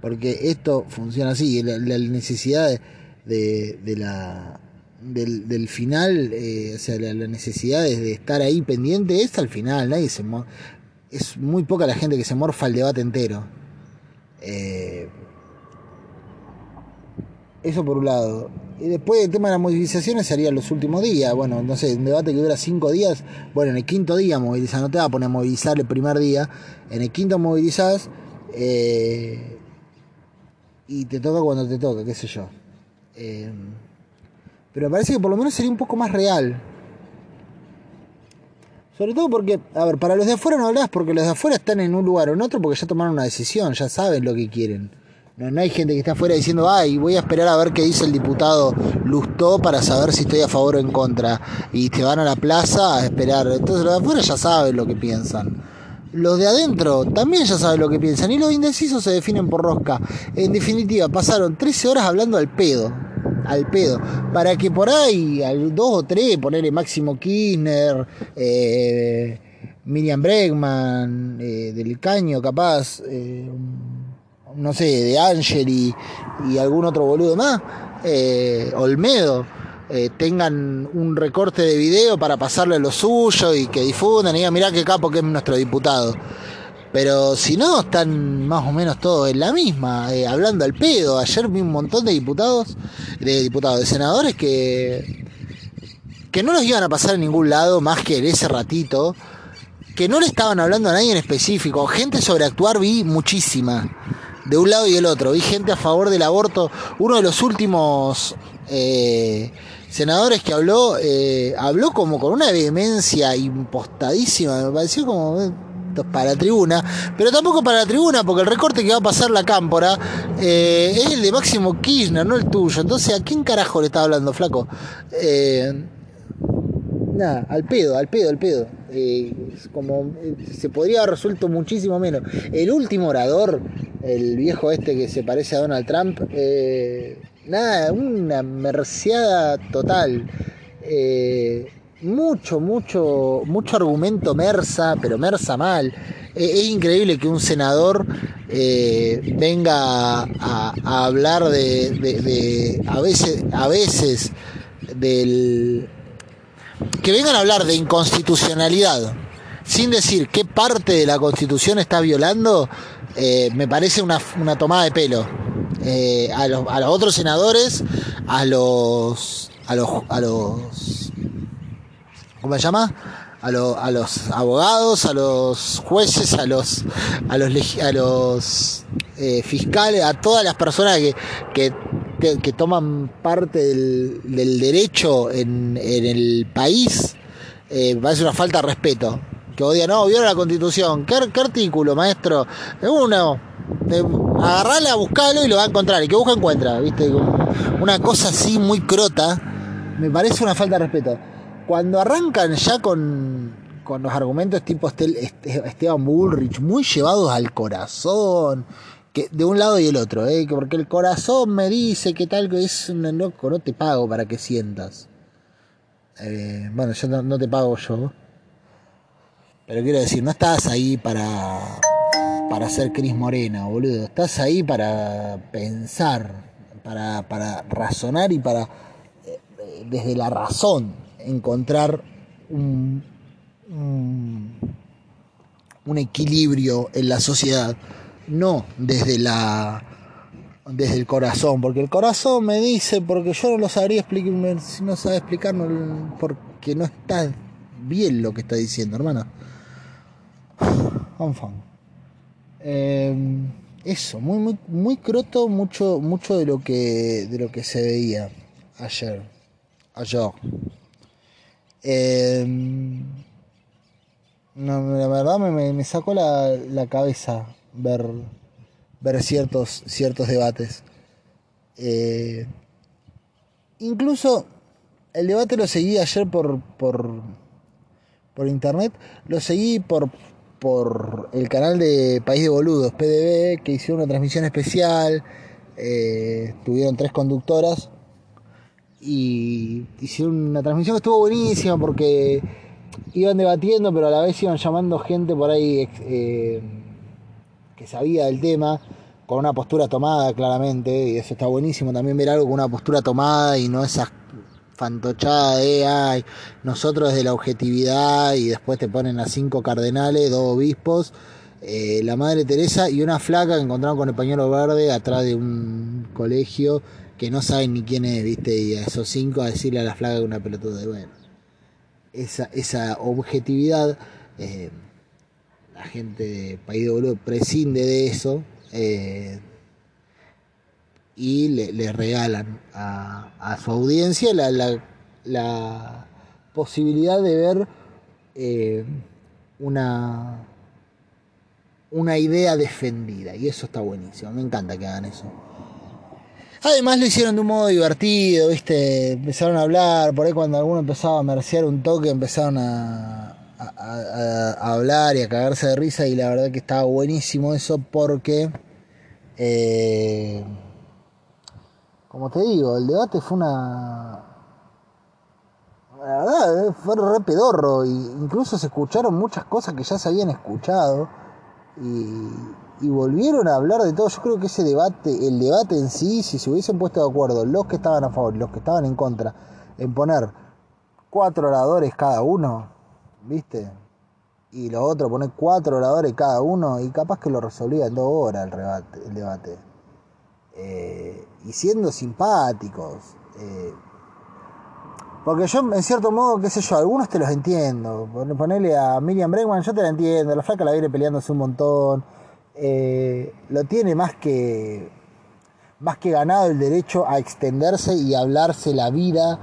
porque esto funciona así, la, necesidad de, de, la del, del final, eh, o sea, la, necesidad de, estar ahí pendiente es al final, nadie se es muy poca la gente que se morfa el debate entero. Eh, eso por un lado. Y después el tema de las movilizaciones sería los últimos días. Bueno, no sé, un debate que dura cinco días. Bueno, en el quinto día movilizar, no te va a poner a movilizar el primer día. En el quinto movilizás eh, y te toca cuando te toca, qué sé yo. Pero parece que por lo menos sería un poco más real. Sobre todo porque, a ver, para los de afuera no hablas porque los de afuera están en un lugar o en otro porque ya tomaron una decisión, ya saben lo que quieren. No, hay gente que está afuera diciendo, ay, voy a esperar a ver qué dice el diputado Lustó para saber si estoy a favor o en contra. Y te van a la plaza a esperar. Entonces los de afuera ya saben lo que piensan. Los de adentro también ya saben lo que piensan. Y los indecisos se definen por rosca. En definitiva, pasaron 13 horas hablando al pedo. Al pedo. Para que por ahí, al dos o tres, ponerle Máximo Kirchner, eh, Miriam Bregman, eh, Del Caño, capaz. Eh, no sé, de Ángel y, algún otro boludo más, Olmedo, tengan un recorte de video para pasarle lo suyo y que difundan y digan, mirá qué capo que es nuestro diputado. Pero si no, están más o menos todos en la misma, eh, hablando al pedo. Ayer vi un montón de diputados, de diputados, de senadores que, que no los iban a pasar en ningún lado más que en ese ratito, que no le estaban hablando a nadie en específico. Gente sobreactuar vi muchísima de un lado y del otro. Vi gente a favor del aborto. Uno de los últimos eh, senadores que habló, eh, habló como con una vehemencia impostadísima. Me pareció como eh, para la tribuna, pero tampoco para la tribuna, porque el recorte que va a pasar la cámpora es el de Máximo Kirchner, no el tuyo. Entonces, ¿a quién carajo le está hablando, flaco? nada, al pedo, al pedo, al pedo. como se podría haber resuelto muchísimo menos. El último orador el viejo este que se parece a Donald Trump, eh, nada, una merciada total. Eh, mucho, mucho, mucho argumento mersa, pero mersa mal. Eh, es increíble que un senador venga a, hablar de, a veces, a veces del que vengan a hablar de inconstitucionalidad sin decir qué parte de la constitución está violando eh, me parece una, tomada de pelo. Eh, a, los, a, los, otros senadores, a los, a los, a los, ¿cómo se llama? A, a los abogados, a los jueces, a los, a los, a los eh, fiscales, a todas las personas que, que, toman parte del, del derecho en, en, el país, me parece una falta de respeto que odia, no, viola la constitución. ¿Qué, artículo, maestro? Uno, Te, agarrala, buscalo y lo va a encontrar. Y que busca encuentra, ¿viste? Una cosa así muy crota. Me parece una falta de respeto. Cuando arrancan ya con, con los argumentos tipo Esteban Bullrich, muy llevados al corazón, que de un lado y el otro, ¿eh? porque el corazón me dice que tal que es un loco, no te pago para que sientas. Eh, bueno, yo no, te pago yo. Pero quiero decir, no estás ahí para, para ser Cris Morena, boludo. Estás ahí para pensar, para, para razonar y para, eh, desde la razón, encontrar un, un, equilibrio en la sociedad no desde la desde el corazón, porque el corazón me dice, porque yo no lo sabría explicar, si no sabe explicarlo, porque no está bien lo que está diciendo, hermano. Eh, eso, muy, muy, muy croto, mucho, mucho de lo que de lo que se veía ayer. Ayer. Eh, no, la verdad me, me sacó la, la cabeza ver, ver ciertos, ciertos debates. Eh, incluso el debate lo seguí ayer por, por, por internet, lo seguí por, por el canal de País de Boludos, PDB, que hicieron una transmisión especial, eh, tuvieron tres conductoras y hicieron una transmisión que estuvo buenísima porque iban debatiendo, pero a la vez iban llamando gente por ahí. Eh, que sabía del tema, con una postura tomada claramente, y eso está buenísimo también ver algo con una postura tomada y no esa fantochada de ay, nosotros desde la objetividad y después te ponen a cinco cardenales, dos obispos, eh, la Madre Teresa y una flaca que encontraron con el pañuelo verde atrás de un colegio que no saben ni quién es, viste, y a esos cinco a decirle a la flaca que una pelotuda de bueno. Esa, esa objetividad eh, la gente de País de Boludo prescinde de eso eh, y le, regalan a, su audiencia la, posibilidad de ver eh, una, una idea defendida y eso está buenísimo, me encanta que hagan eso. Además lo hicieron de un modo divertido, ¿viste? Empezaron a hablar, por ahí cuando alguno empezaba a merciar un toque empezaron a, hablar y a cagarse de risa y la verdad que estaba buenísimo eso porque, eh, como te digo, el debate fue una... La verdad, fue re pedorro, y incluso se escucharon muchas cosas que ya se habían escuchado y, y volvieron a hablar de todo. Yo creo que ese debate, el debate en sí, si se hubiesen puesto de acuerdo los que estaban a favor y los que estaban en contra, en poner cuatro oradores cada uno, ¿viste? Y lo otro, poner cuatro oradores cada uno y capaz que lo resolvía en dos horas el, rebate, el debate. Eh, y siendo simpáticos. Eh, porque yo, en cierto modo, qué sé yo, algunos te los entiendo. Ponerle a Miriam Bregman, yo te la entiendo. La flaca la viene peleándose un montón. Eh, lo tiene más que, más que ganado el derecho a extenderse y hablarse la vida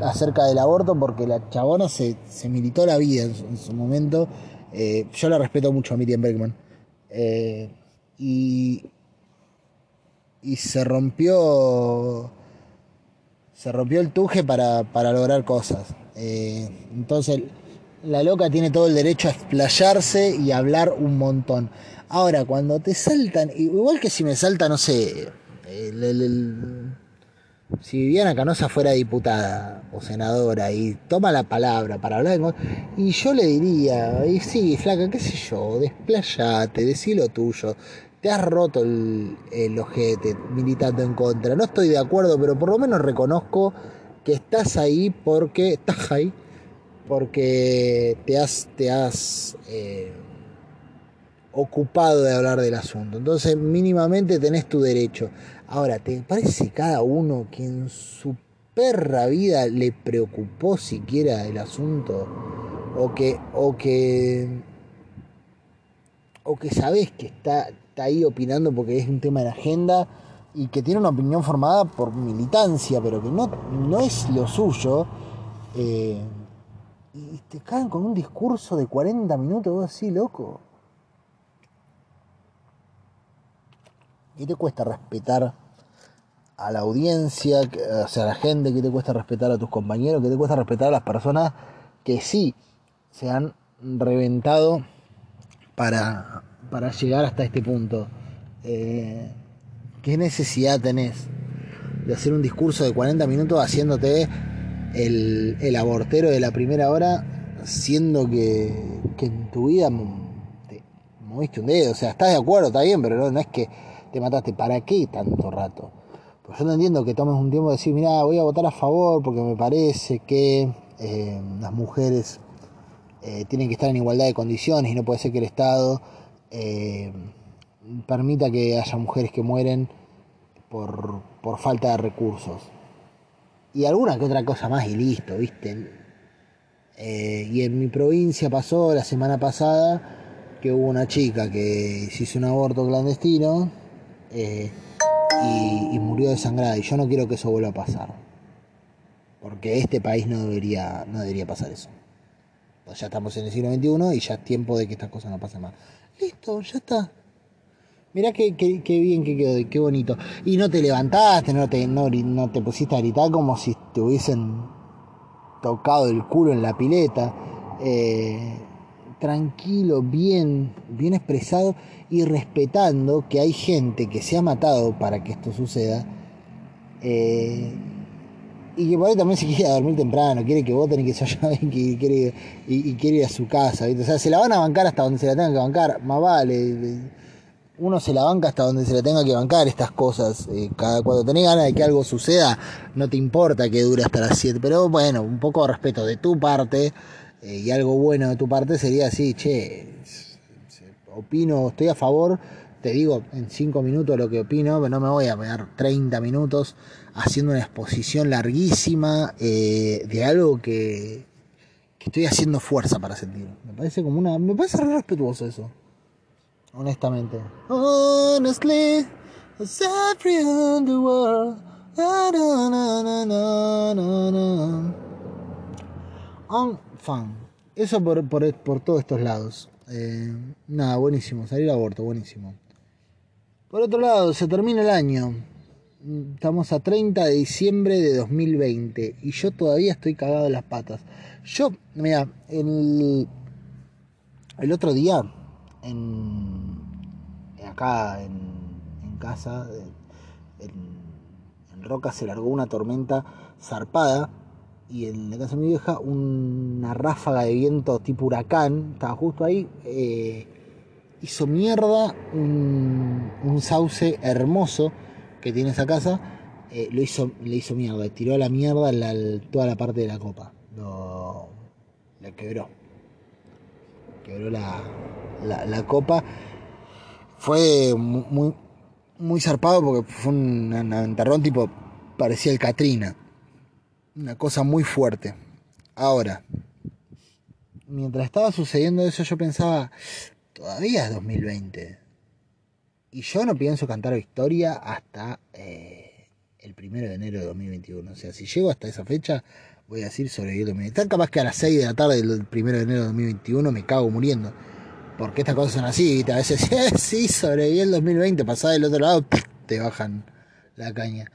acerca del aborto porque la chabona se, militó la vida en su, momento. Eh, yo la respeto mucho a Miriam Bergman. Eh, y, y se rompió se rompió el tuje para, lograr cosas. Entonces la loca tiene todo el derecho a explayarse y hablar un montón. Ahora, cuando te saltan, igual que si me salta, no sé, el si Viviana Canosa fuera diputada o senadora y toma la palabra para hablar, y yo le diría, y sí, flaca, qué sé yo, desplayate, decí lo tuyo, te has roto el, ojete militando en contra, no estoy de acuerdo, pero por lo menos reconozco que estás ahí porque, estás ahí, porque te has, te has eh, ocupado de hablar del asunto, entonces mínimamente tenés tu derecho Ahora, ¿te parece cada uno que en su perra vida le preocupó siquiera el asunto? O que, o que, o que sabes que está, está ahí opinando porque es un tema de agenda y que tiene una opinión formada por militancia, pero que no, no es lo suyo. Eh, y te caen con un discurso de 40 minutos, así, loco. ¿Qué te cuesta respetar a la audiencia, o sea, a la gente? ¿Qué te cuesta respetar a tus compañeros? ¿Qué te cuesta respetar a las personas que sí se han reventado para, para llegar hasta este punto? Eh, ¿Qué necesidad tenés de hacer un discurso de 40 minutos haciéndote el, el abortero de la primera hora, siendo que, que en tu vida te moviste un dedo? O sea, estás de acuerdo, está bien, pero no, es que te mataste. ¿Para qué tanto rato? Pues yo no entiendo que tomes un tiempo de decir, mira, voy a votar a favor porque me parece que eh, las mujeres eh, tienen que estar en igualdad de condiciones y no puede ser que el Estado eh, permita que haya mujeres que mueren por, por falta de recursos. Y alguna que otra cosa más y listo, ¿viste? Y en mi provincia pasó la semana pasada que hubo una chica que se hizo un aborto clandestino eh, y, murió desangrada. Y yo no quiero que eso vuelva a pasar. Porque este país no debería, no debería pasar eso. Pues ya estamos en el siglo XXI y ya es tiempo de que estas cosas no pasen más. Listo, ya está. Mirá qué, qué, bien que quedó, qué bonito. Y no te levantaste, no te, no, no te pusiste a gritar como si te hubiesen tocado el culo en la pileta. Eh, tranquilo, bien, bien expresado y respetando que hay gente que se ha matado para que esto suceda. Eh, y que por ahí también se quiere dormir temprano, quiere que voten y que se vaya y quiere, y, quiere ir a su casa. O sea, se la van a bancar hasta donde se la tengan que bancar, más vale uno se la banca hasta donde se la tenga que bancar estas cosas. Eh, cada, cuando tenés ganas de que algo suceda, no te importa que dure hasta las 7. Pero bueno, un poco de respeto de tu parte eh, y algo bueno de tu parte sería así, che, opino, estoy a favor. Te digo en 5 minutos lo que opino, pero no me voy a pegar 30 minutos haciendo una exposición larguísima eh, de algo que, estoy haciendo fuerza para sentir. Me parece como una. Me parece re respetuoso eso honestamente. Honestly, the world. On Eso por, por, por, todos estos lados. Eh, nada, buenísimo. Salir a aborto, buenísimo. Por otro lado, se termina el año. Estamos a 30 de diciembre de 2020 y yo todavía estoy cagado de las patas. Yo, mira, el, el otro día en, acá en, casa, en, Roca se largó una tormenta zarpada y en la casa de mi vieja una ráfaga de viento tipo huracán, estaba justo ahí, eh, hizo mierda un, sauce hermoso que tiene esa casa, eh, lo hizo, le hizo mierda, tiró a la mierda toda la parte de la copa, lo, la quebró, quebró la, la, copa. Fue muy, muy zarpado porque fue un, enterrón tipo, parecía el Katrina. Una cosa muy fuerte. Ahora, mientras estaba sucediendo eso, yo pensaba, todavía es 2020. Y yo no pienso cantar victoria hasta eh, el primero de enero de 2021. O sea, si llego hasta esa fecha, voy a decir sobreviví el 2020. Tan capaz que a las 6 de la tarde del primero de enero de 2021 me cago muriendo porque estas cosas son así, a veces sí, sobreviví el 2020, pasás del otro lado, te bajan la caña.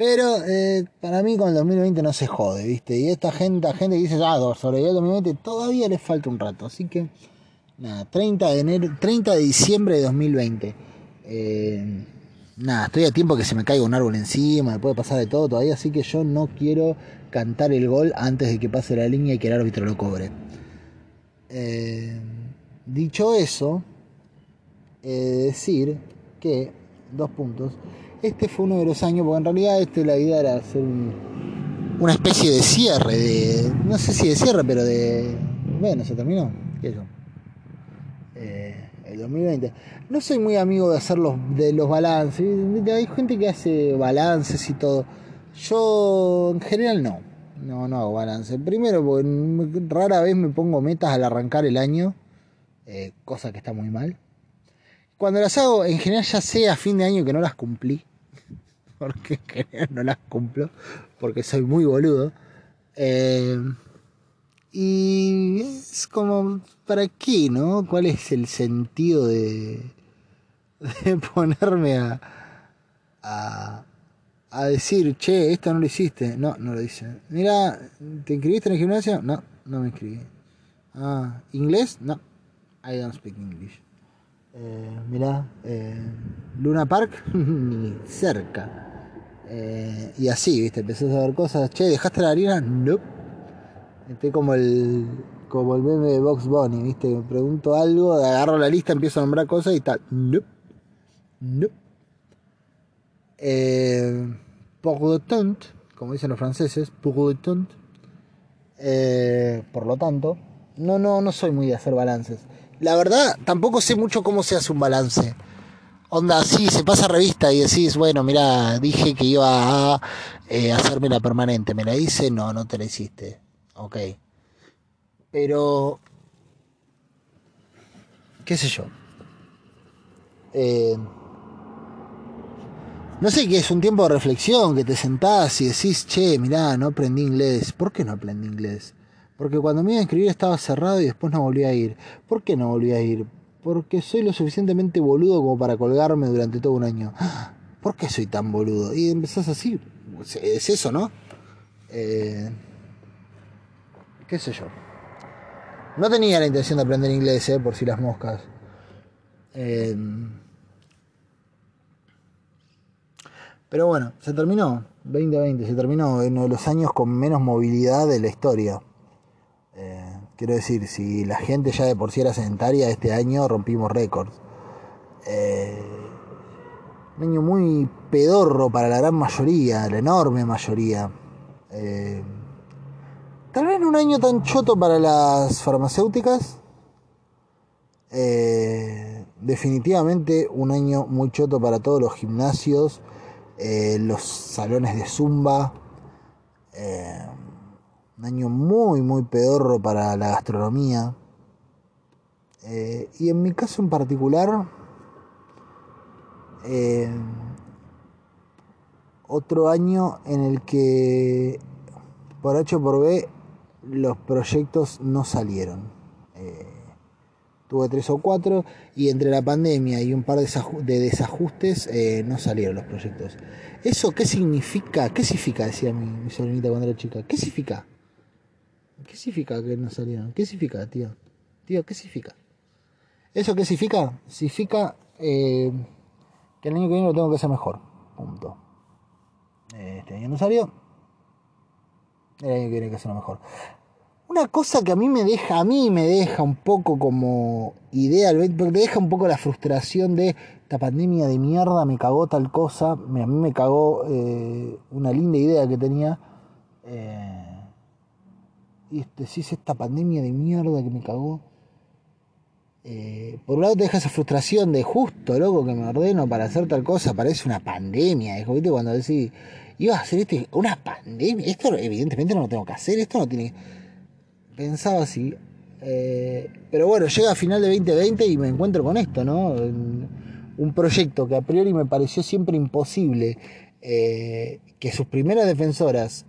Pero eh, para mí con el 2020 no se jode, ¿viste? Y esta gente, gente dice, ah, sobreviví el 2020, todavía le falta un rato. Así que, nada, 30 de, enero, 30 de diciembre de 2020. Eh, nada, estoy a tiempo que se me caiga un árbol encima, me puede pasar de todo todavía, así que yo no quiero cantar el gol antes de que pase la línea y que el árbitro lo cobre. Eh, Dicho eso, decir que, dos puntos, este fue uno de los años, porque en realidad este la idea era hacer una especie de cierre, de, no sé si de cierre, pero de, bueno, se terminó, ¿qué? Eh, el 2020. No soy muy amigo de hacer los, de los balances, hay gente que hace balances y todo. Yo en general no, no, no hago balance. Primero, porque rara vez me pongo metas al arrancar el año eh, cosa que está muy mal. Cuando las hago, en general ya sé a fin de año que no las cumplí, porque no las cumplo, porque soy muy boludo. Eh, y es como, ¿para qué, no? ¿Cuál es el sentido de, de ponerme a, a, a decir, che, esto no lo hiciste. No, no lo dice. Mira, ¿te inscribiste en el gimnasio? No, no me inscribí. Ah, ¿inglés? No, I don't speak English. Eh, mira, eh, Luna Park, ni cerca. Eh, y así, ¿viste? Empezás a ver cosas. Che, ¿dejaste la harina? No. Nope. Estoy como el como el meme de Box Bunny, ¿viste? Me pregunto algo, agarro la lista, empiezo a nombrar cosas y tal. Nope. Nope. Eh, pour le tant, como dicen los franceses, pour tant. Eh, por lo tanto, no, no, no soy muy de hacer balances. La verdad, tampoco sé mucho cómo se hace un balance. Onda, sí, se pasa revista y decís, bueno, mira, dije que iba a eh, hacerme la permanente, ¿me la hice? No, no te la hiciste. Ok. Pero, qué sé yo. Eh, no sé qué es un tiempo de reflexión, que te sentás y decís, che, mirá, no aprendí inglés. ¿Por qué no aprendí inglés? Porque cuando me iba a inscribir estaba cerrado y después no volví a ir. ¿Por qué no volví a ir? Porque soy lo suficientemente boludo como para colgarme durante todo un año. ¿Por qué soy tan boludo? Y empezás así. Es eso, ¿no? Eh, ¿Qué sé yo? No tenía la intención de aprender inglés, eh, por si las moscas. Eh, pero bueno, se terminó. 2020, se terminó uno de los años con menos movilidad de la historia. Quiero decir, si la gente ya de por sí era sedentaria, este año rompimos récords. Eh, un año muy pedorro para la gran mayoría, la enorme mayoría. Eh, tal vez un año tan choto para las farmacéuticas. Eh, definitivamente un año muy choto para todos los gimnasios, eh, los salones de zumba. Un año muy, muy pedorro para la gastronomía. Eh, y en mi caso en particular, eh, otro año en el que por H o por B los proyectos no salieron. Eh, tuve tres o cuatro y entre la pandemia y un par de, desaju- de desajustes no salieron los proyectos. ¿Eso qué significa? ¿Qué significa? Decía mi, mi sobrinita cuando era chica. ¿Qué significa? ¿Qué significa que no salieron? ¿Qué significa, tío? Tío, ¿qué significa? ¿Eso qué significa? Significa eh, que el año que viene lo tengo que hacer mejor. Punto. Este año no salió. El año que viene hay que hacerlo mejor. Una cosa que a mí me deja, a mí me deja un poco como idea, porque te deja un poco la frustración de esta pandemia de mierda me cagó tal cosa, me- a mí me cagó eh, una linda idea que tenía. eh, y decís esta pandemia de mierda que me cagó. Eh, por un lado te deja esa frustración de justo, loco, que me ordeno para hacer tal cosa, parece una pandemia. ¿viste? cuando decís, iba a hacer este, una pandemia, esto evidentemente no lo tengo que hacer, esto no tiene... Pensaba así. eh, pero bueno, llega a final de 2020 y me encuentro con esto, ¿no? Un proyecto que a priori me pareció siempre imposible, eh, que sus primeras defensoras,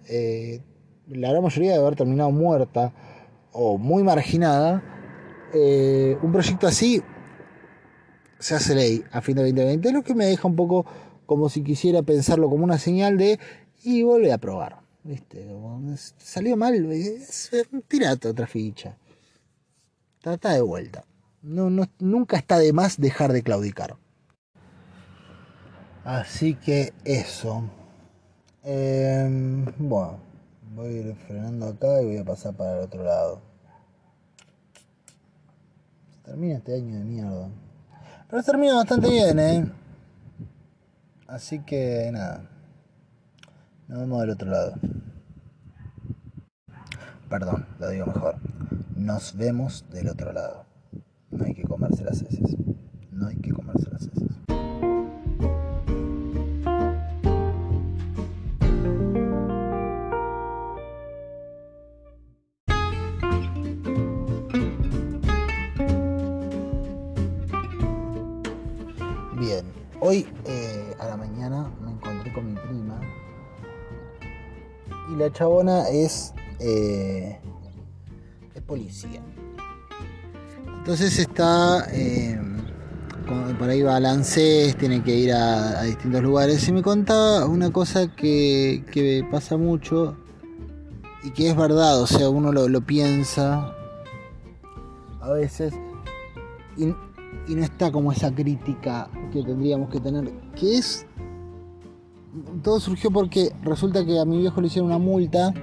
la gran mayoría de haber terminado muerta o muy marginada, eh, un proyecto así se hace ley a fin de 2020, lo que me deja un poco como si quisiera pensarlo como una señal de y vuelve a probar. ¿Viste? Salió mal, tirate otra ficha. Trata de vuelta. No, no, nunca está de más dejar de claudicar. Así que eso. Em, bueno, voy a ir frenando acá y voy a pasar para el otro lado. Se termina este año de mierda. Pero se termina bastante bien, ¿eh? Así que nada. Nos vemos del otro lado. Perdón, lo digo mejor. Nos vemos del otro lado. No hay que comerse las heces. No hay que comerse las heces. Hoy eh, a la mañana me encontré con mi prima y la chabona es, eh, es policía. Entonces está eh, por ahí va a Lancés, tiene que ir a, distintos lugares. Y me contaba una cosa que, pasa mucho y que es verdad, o sea, uno lo, piensa a veces y, no está como esa crítica que tendríamos que tener, que es... Todo surgió porque resulta que a mi viejo le hicieron una multa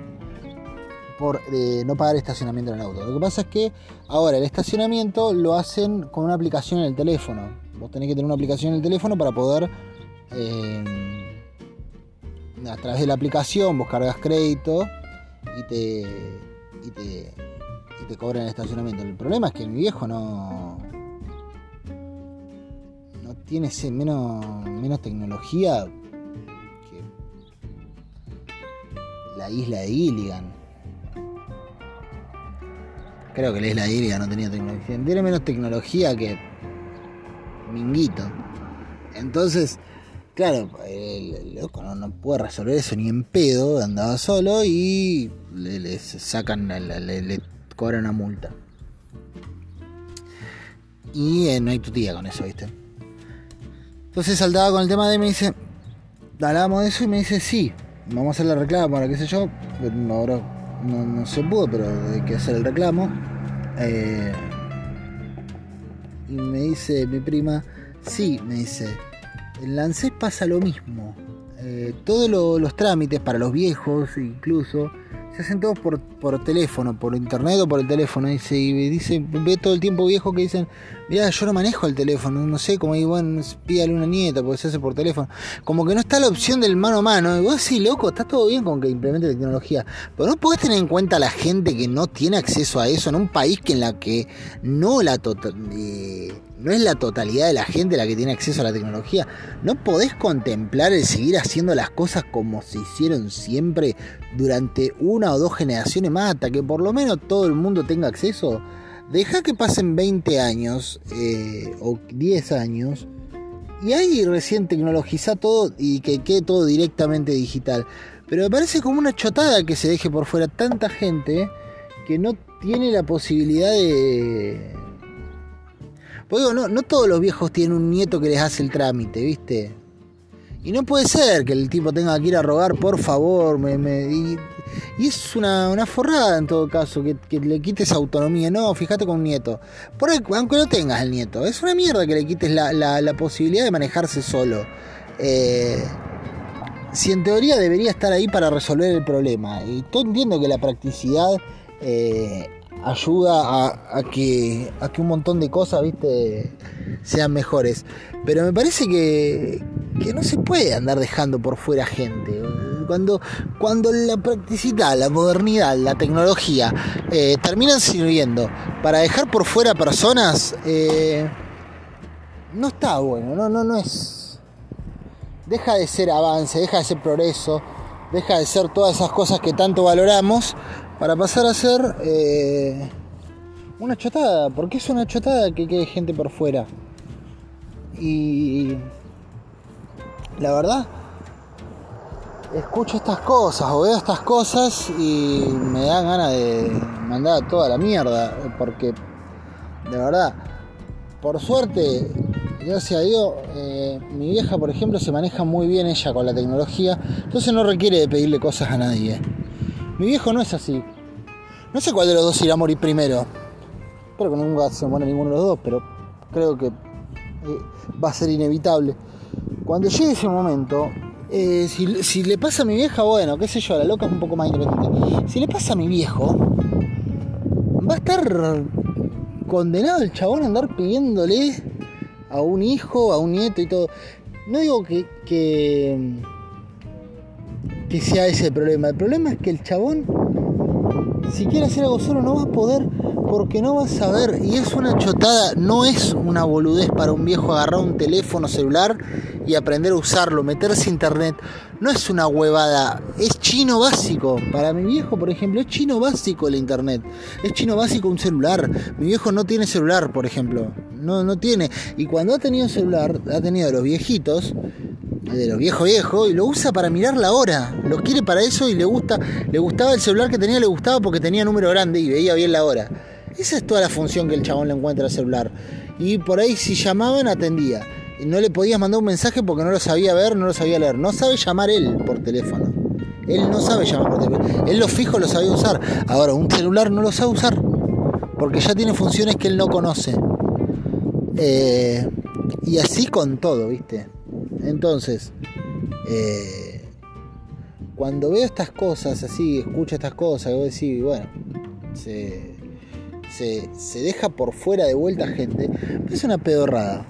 por eh, no pagar estacionamiento en el auto. Lo que pasa es que ahora el estacionamiento lo hacen con una aplicación en el teléfono. Vos tenés que tener una aplicación en el teléfono para poder, eh, a través de la aplicación, vos cargas crédito y te, y te, y te cobran el estacionamiento. El problema es que mi viejo no, no tiene menos, menos tecnología que la isla de Gilligan Creo que la isla de no tenía tecnología. Tiene menos tecnología que Minguito. Entonces, claro, el, loco no, puede resolver eso ni en pedo, andaba solo y le, sacan, le, cobran una multa. Y eh, no hay tu tía con eso, ¿viste? Entonces saltaba con el tema de me dice, hablamos de eso y me dice, sí, vamos a hacer la reclamo, para qué sé yo, ahora no, se pudo, pero hay que hacer el reclamo. Eh, y me dice mi prima, sí, me dice, en Lancés pasa lo mismo. Eh, todos los trámites para los viejos incluso se hacen todos por, por teléfono, por internet o por el teléfono. Dice, y dice, ve todo el tiempo viejos que dicen, mira, yo no manejo el teléfono, no sé, como digo, bueno, pídale una nieta porque se hace por teléfono. Como que no está la opción del mano a mano. Y vos sí, loco, está todo bien con que implemente tecnología. Pero no podés tener en cuenta a la gente que no tiene acceso a eso en un país que en la que no la total. Eh, no es la totalidad de la gente la que tiene acceso a la tecnología. No podés contemplar el seguir haciendo las cosas como se hicieron siempre durante una o dos generaciones más, hasta que por lo menos todo el mundo tenga acceso. Deja que pasen 20 años eh, o 10 años y ahí recién tecnologiza todo y que quede todo directamente digital. Pero me parece como una chotada que se deje por fuera tanta gente que no tiene la posibilidad de pues no, no todos los viejos tienen un nieto que les hace el trámite, ¿viste? Y no puede ser que el tipo tenga que ir a rogar, por favor, me, y, es una, una, forrada en todo caso, que, le quites autonomía. No, fíjate con un nieto. Por aunque no tengas el nieto, es una mierda que le quites la, la, posibilidad de manejarse solo. Eh, si en teoría debería estar ahí para resolver el problema. Y todo entiendo que la practicidad eh, ayuda a, que, a que un montón de cosas, viste, sean mejores. Pero me parece que, que no se puede andar dejando por fuera gente. Cuando, cuando la practicidad, la modernidad, la tecnología eh, terminan sirviendo para dejar por fuera personas, eh, no está bueno, no, no, no es. Deja de ser avance, deja de ser progreso, deja de ser todas esas cosas que tanto valoramos para pasar a ser eh, una chotada. porque es una chotada que quede gente por fuera? Y la verdad, escucho estas cosas o veo estas cosas y me dan ganas de mandar toda la mierda. Porque, de verdad, por suerte, gracias a Dios, eh, mi vieja, por ejemplo, se maneja muy bien ella con la tecnología. Entonces no requiere de pedirle cosas a nadie. Mi viejo no es así. No sé cuál de los dos irá a morir primero. Espero que nunca se muera ninguno de los dos, pero creo que eh, va a ser inevitable. Cuando llegue ese momento, eh, si, le pasa a mi vieja, bueno, qué sé yo, la loca es un poco más independiente. Si le pasa a mi viejo, va a estar condenado el chabón a andar pidiéndole a un hijo, a un nieto y todo. No digo que, que sea ese el problema. El problema es que el chabón si quiere hacer algo solo no va a poder porque no va a saber y es una chotada, no es una boludez para un viejo agarrar un teléfono celular y aprender a usarlo, meterse internet, no es una huevada, es chino básico. Para mi viejo, por ejemplo, es chino básico el internet, es chino básico un celular. Mi viejo no tiene celular, por ejemplo, no, no tiene. Y cuando ha tenido celular, ha tenido los viejitos, de los viejo viejo y lo usa para mirar la hora. Lo quiere para eso y le gusta, le gustaba el celular que tenía, le gustaba porque tenía número grande y veía bien la hora. Esa es toda la función que el chabón le encuentra al celular. Y por ahí si llamaban atendía. No le podías mandar un mensaje porque no lo sabía ver, no lo sabía leer. No sabe llamar él por teléfono. Él no sabe llamar por teléfono. Él lo fijo lo sabía usar. Ahora, un celular no lo sabe usar. Porque ya tiene funciones que él no conoce. Eh, y así con todo, ¿viste? Entonces, eh, cuando veo estas cosas así, escucho estas cosas, voy a decir, bueno, se, se, deja por fuera de vuelta gente, es una pedorrada,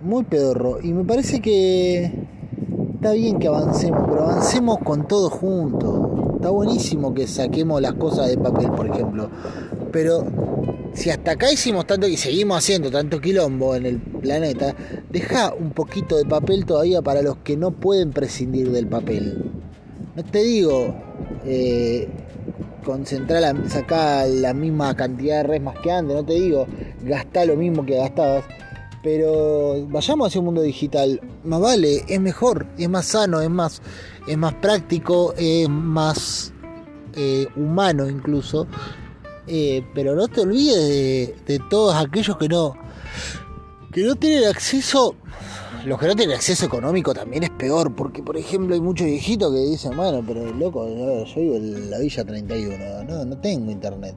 muy pedorro. Y me parece que está bien que avancemos, pero avancemos con todo junto. Está buenísimo que saquemos las cosas de papel, por ejemplo. Pero si hasta acá hicimos tanto y seguimos haciendo tanto quilombo en el planeta, deja un poquito de papel todavía para los que no pueden prescindir del papel. No te digo eh, concentrar, sacar la misma cantidad de resmas que antes, no te digo gastar lo mismo que gastabas, pero vayamos hacia un mundo digital, más vale, es mejor, es más sano, es más, es más práctico, es más eh, humano incluso eh, pero no te olvides de, todos aquellos que no, que no tienen acceso. Los que no tienen acceso económico también es peor, porque por ejemplo hay muchos viejitos que dicen, bueno, pero loco, yo vivo en la Villa 31, no, no tengo internet.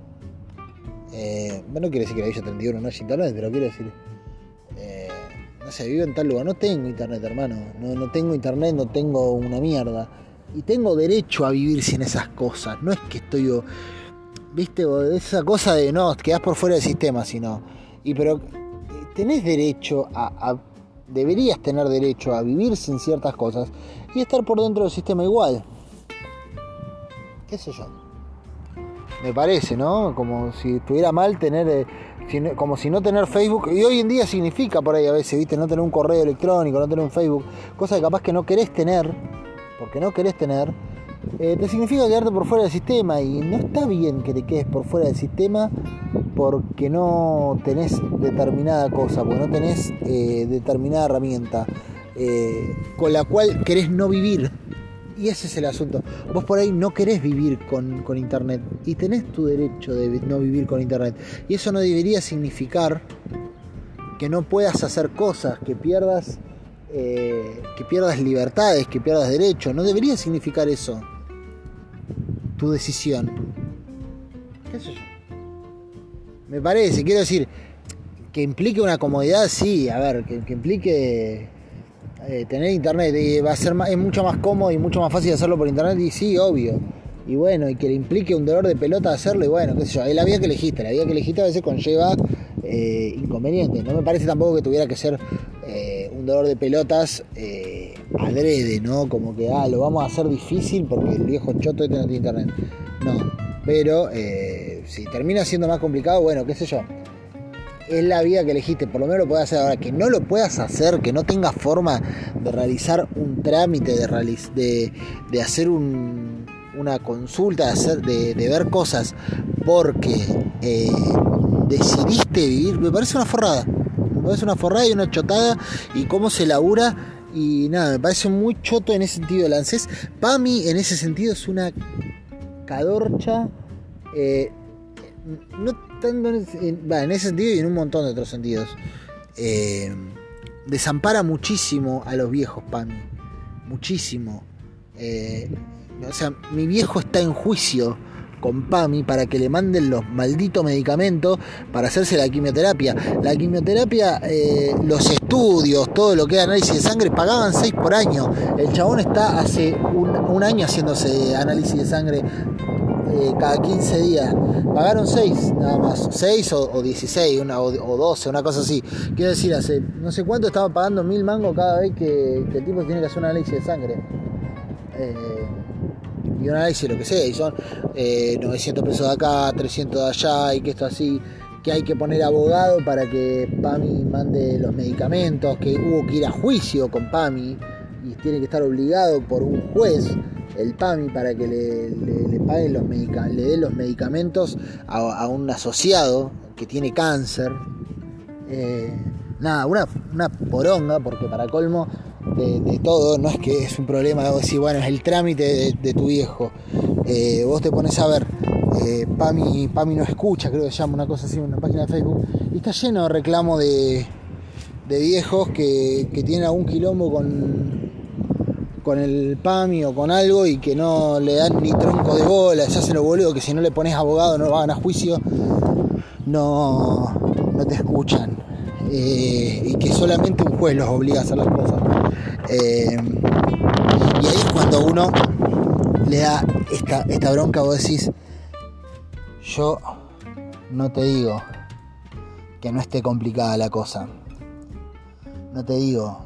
Eh, no quiere decir que la Villa 31 no es internet, pero quiero decir, eh, no sé, vivo en tal lugar, no tengo internet, hermano, no, no tengo internet, no tengo una mierda. Y tengo derecho a vivir sin esas cosas, no es que estoy viste, esa cosa de no, quedás por fuera del sistema, sino. Y pero tenés derecho a, deberías tener derecho a vivir sin ciertas cosas y estar por dentro del sistema igual. ¿Qué sé yo? Me parece, ¿no? Como si estuviera mal tener, eh, como si no tener Facebook, y hoy en día significa por ahí a veces, ¿viste? No tener un correo electrónico, no tener un Facebook, cosa que capaz que no querés tener, porque no querés tener, eh, te significa quedarte por fuera del sistema y no está bien que te quedes por fuera del sistema porque no tenés determinada cosa, porque no tenés eh, determinada herramienta eh, con la cual querés no vivir. Y ese es el asunto. Vos por ahí no querés vivir con, Internet y tenés tu derecho de no vivir con Internet. Y eso no debería significar que no puedas hacer cosas, que pierdas, que pierdas libertades, que pierdas derechos. No debería significar eso tu decisión. ¿Qué sé yo? Me parece, quiero decir, que implique una comodidad, sí, a ver, que, implique eh, tener internet y va a ser es mucho más cómodo y mucho más fácil hacerlo por internet y sí, obvio. Y bueno, y que le implique un dolor de pelota hacerlo y bueno, qué sé yo, es la vía que elegiste, la vía que elegiste a veces conlleva eh, inconvenientes. No me parece tampoco que tuviera que ser eh, un dolor de pelotas eh, adrede, ¿no? Como que, ah, lo vamos a hacer difícil porque el viejo choto este no tiene internet. No, pero si termina siendo más complicado, bueno, qué sé yo. Es la vía que elegiste, por lo menos lo puedes hacer ahora. Que no lo puedas hacer, que no tengas forma de realizar un trámite, de, de, de hacer una consulta, de, hacer, de, ver cosas, porque decidiste vivir, me parece una forrada. Me parece una forrada y una chotada y cómo se labura. Y nada, me parece muy choto en ese sentido el ANSES. Pami en ese sentido es una cadorcha. Eh, no tanto en, en, ese sentido y en un montón de otros sentidos. Eh, desampara muchísimo a los viejos, Pami. Muchísimo. Eh, o sea, mi viejo está en juicio con PAMI para que le manden los malditos medicamentos para hacerse la quimioterapia. La quimioterapia, eh, los estudios, todo lo que es análisis de sangre, pagaban 6 por año. El chabón está hace un, año haciéndose análisis de sangre eh, cada 15 días. Pagaron 6 nada más, 6 o, 16 una, o, 12, una cosa así. Quiero decir, hace no sé cuánto estaba pagando mil mangos cada vez que, el tipo tiene que hacer un análisis de sangre. Eh, y un análisis lo que sea, y son 900 eh, pesos de acá, 300 de allá, y que esto así, que hay que poner abogado para que PAMI mande los medicamentos, que hubo que ir a juicio con PAMI y tiene que estar obligado por un juez el PAMI para que le, le, paguen los le den los medicamentos a, un asociado que tiene cáncer. Eh, nada, una, una poronga, porque para colmo de, todo, no es que es un problema de decir, bueno, es el trámite de, tu viejo. Eh, vos te pones a ver, eh, Pami, Pami no escucha, creo que se llama una cosa así, una página de Facebook, y está lleno de reclamos de, de viejos que, que tienen algún quilombo con, con el PAMI o con algo y que no le dan ni tronco de bola, se hacen lo boludo que si no le pones abogado no van a juicio, no, no te escuchan. Eh, y que solamente un juez los obliga a hacer las cosas. Eh, y ahí es cuando uno le da esta, esta bronca, vos decís, yo no te digo que no esté complicada la cosa. No te digo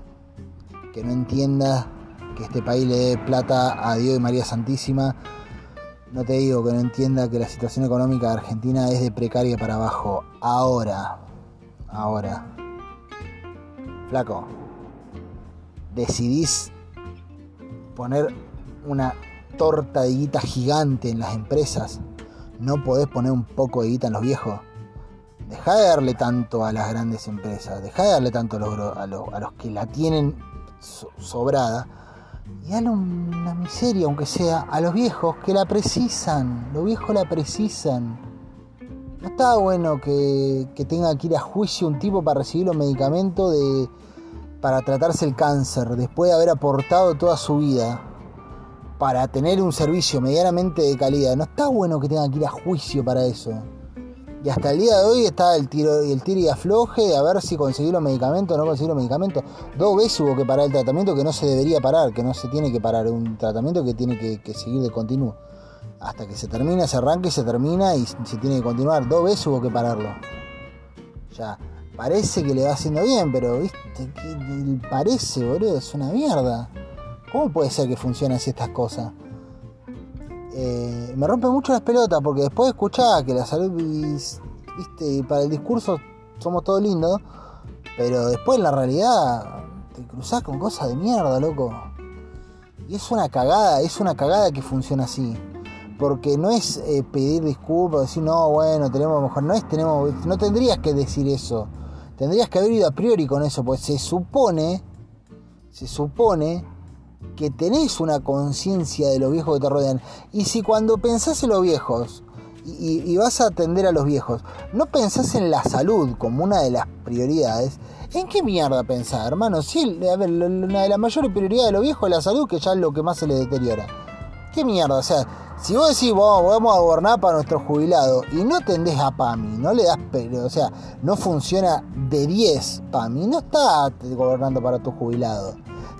que no entiendas que este país le dé plata a Dios y María Santísima. No te digo que no entienda que la situación económica de Argentina es de precaria para abajo. Ahora, ahora. Flaco, decidís poner una torta de guita gigante en las empresas. No podés poner un poco de guita en los viejos. Deja de darle tanto a las grandes empresas. Deja de darle tanto a los, a los, que la tienen sobrada y dale una miseria, aunque sea, a los viejos que la precisan. Los viejos la precisan. No está bueno que, tenga que ir a juicio un tipo para recibir los medicamentos de, para tratarse el cáncer, después de haber aportado toda su vida para tener un servicio medianamente de calidad. No está bueno que tenga que ir a juicio para eso. Y hasta el día de hoy está el tiro, el tiro y afloje de a ver si conseguir los medicamentos o no conseguir los medicamentos. Dos veces hubo que parar el tratamiento que no se debería parar, que no se tiene que parar. Un tratamiento que tiene que, seguir de continuo. Hasta que se termina, se arranca y se termina y se tiene que continuar. Dos veces hubo que pararlo. Ya, parece que le va haciendo bien, pero viste, parece, boludo, es una mierda. ¿Cómo puede ser que funcionen así estas cosas? Eh, me rompe mucho las pelotas porque después escuchaba que la salud, viste, para el discurso somos todos lindos, pero después en la realidad te cruzás con cosas de mierda, loco. Y es una cagada, es una cagada que funciona así. Porque no es eh, pedir disculpas, decir, no, bueno, tenemos mejor, no es, tenemos, no tendrías que decir eso. Tendrías que haber ido a priori con eso, pues se supone, se supone que tenés una conciencia de los viejos que te rodean. Y si cuando pensás en los viejos y, vas a atender a los viejos, no pensás en la salud como una de las prioridades, ¿en qué mierda pensás, hermano? Sí, a ver, una de las mayores prioridades de los viejos es la salud, que ya es lo que más se les deteriora. ¿Qué mierda? O sea, si vos decís, vamos a gobernar para nuestros jubilados y no tendés a PAMI, no le das, o sea, no funciona de 10 PAMI, no está gobernando para tus jubilados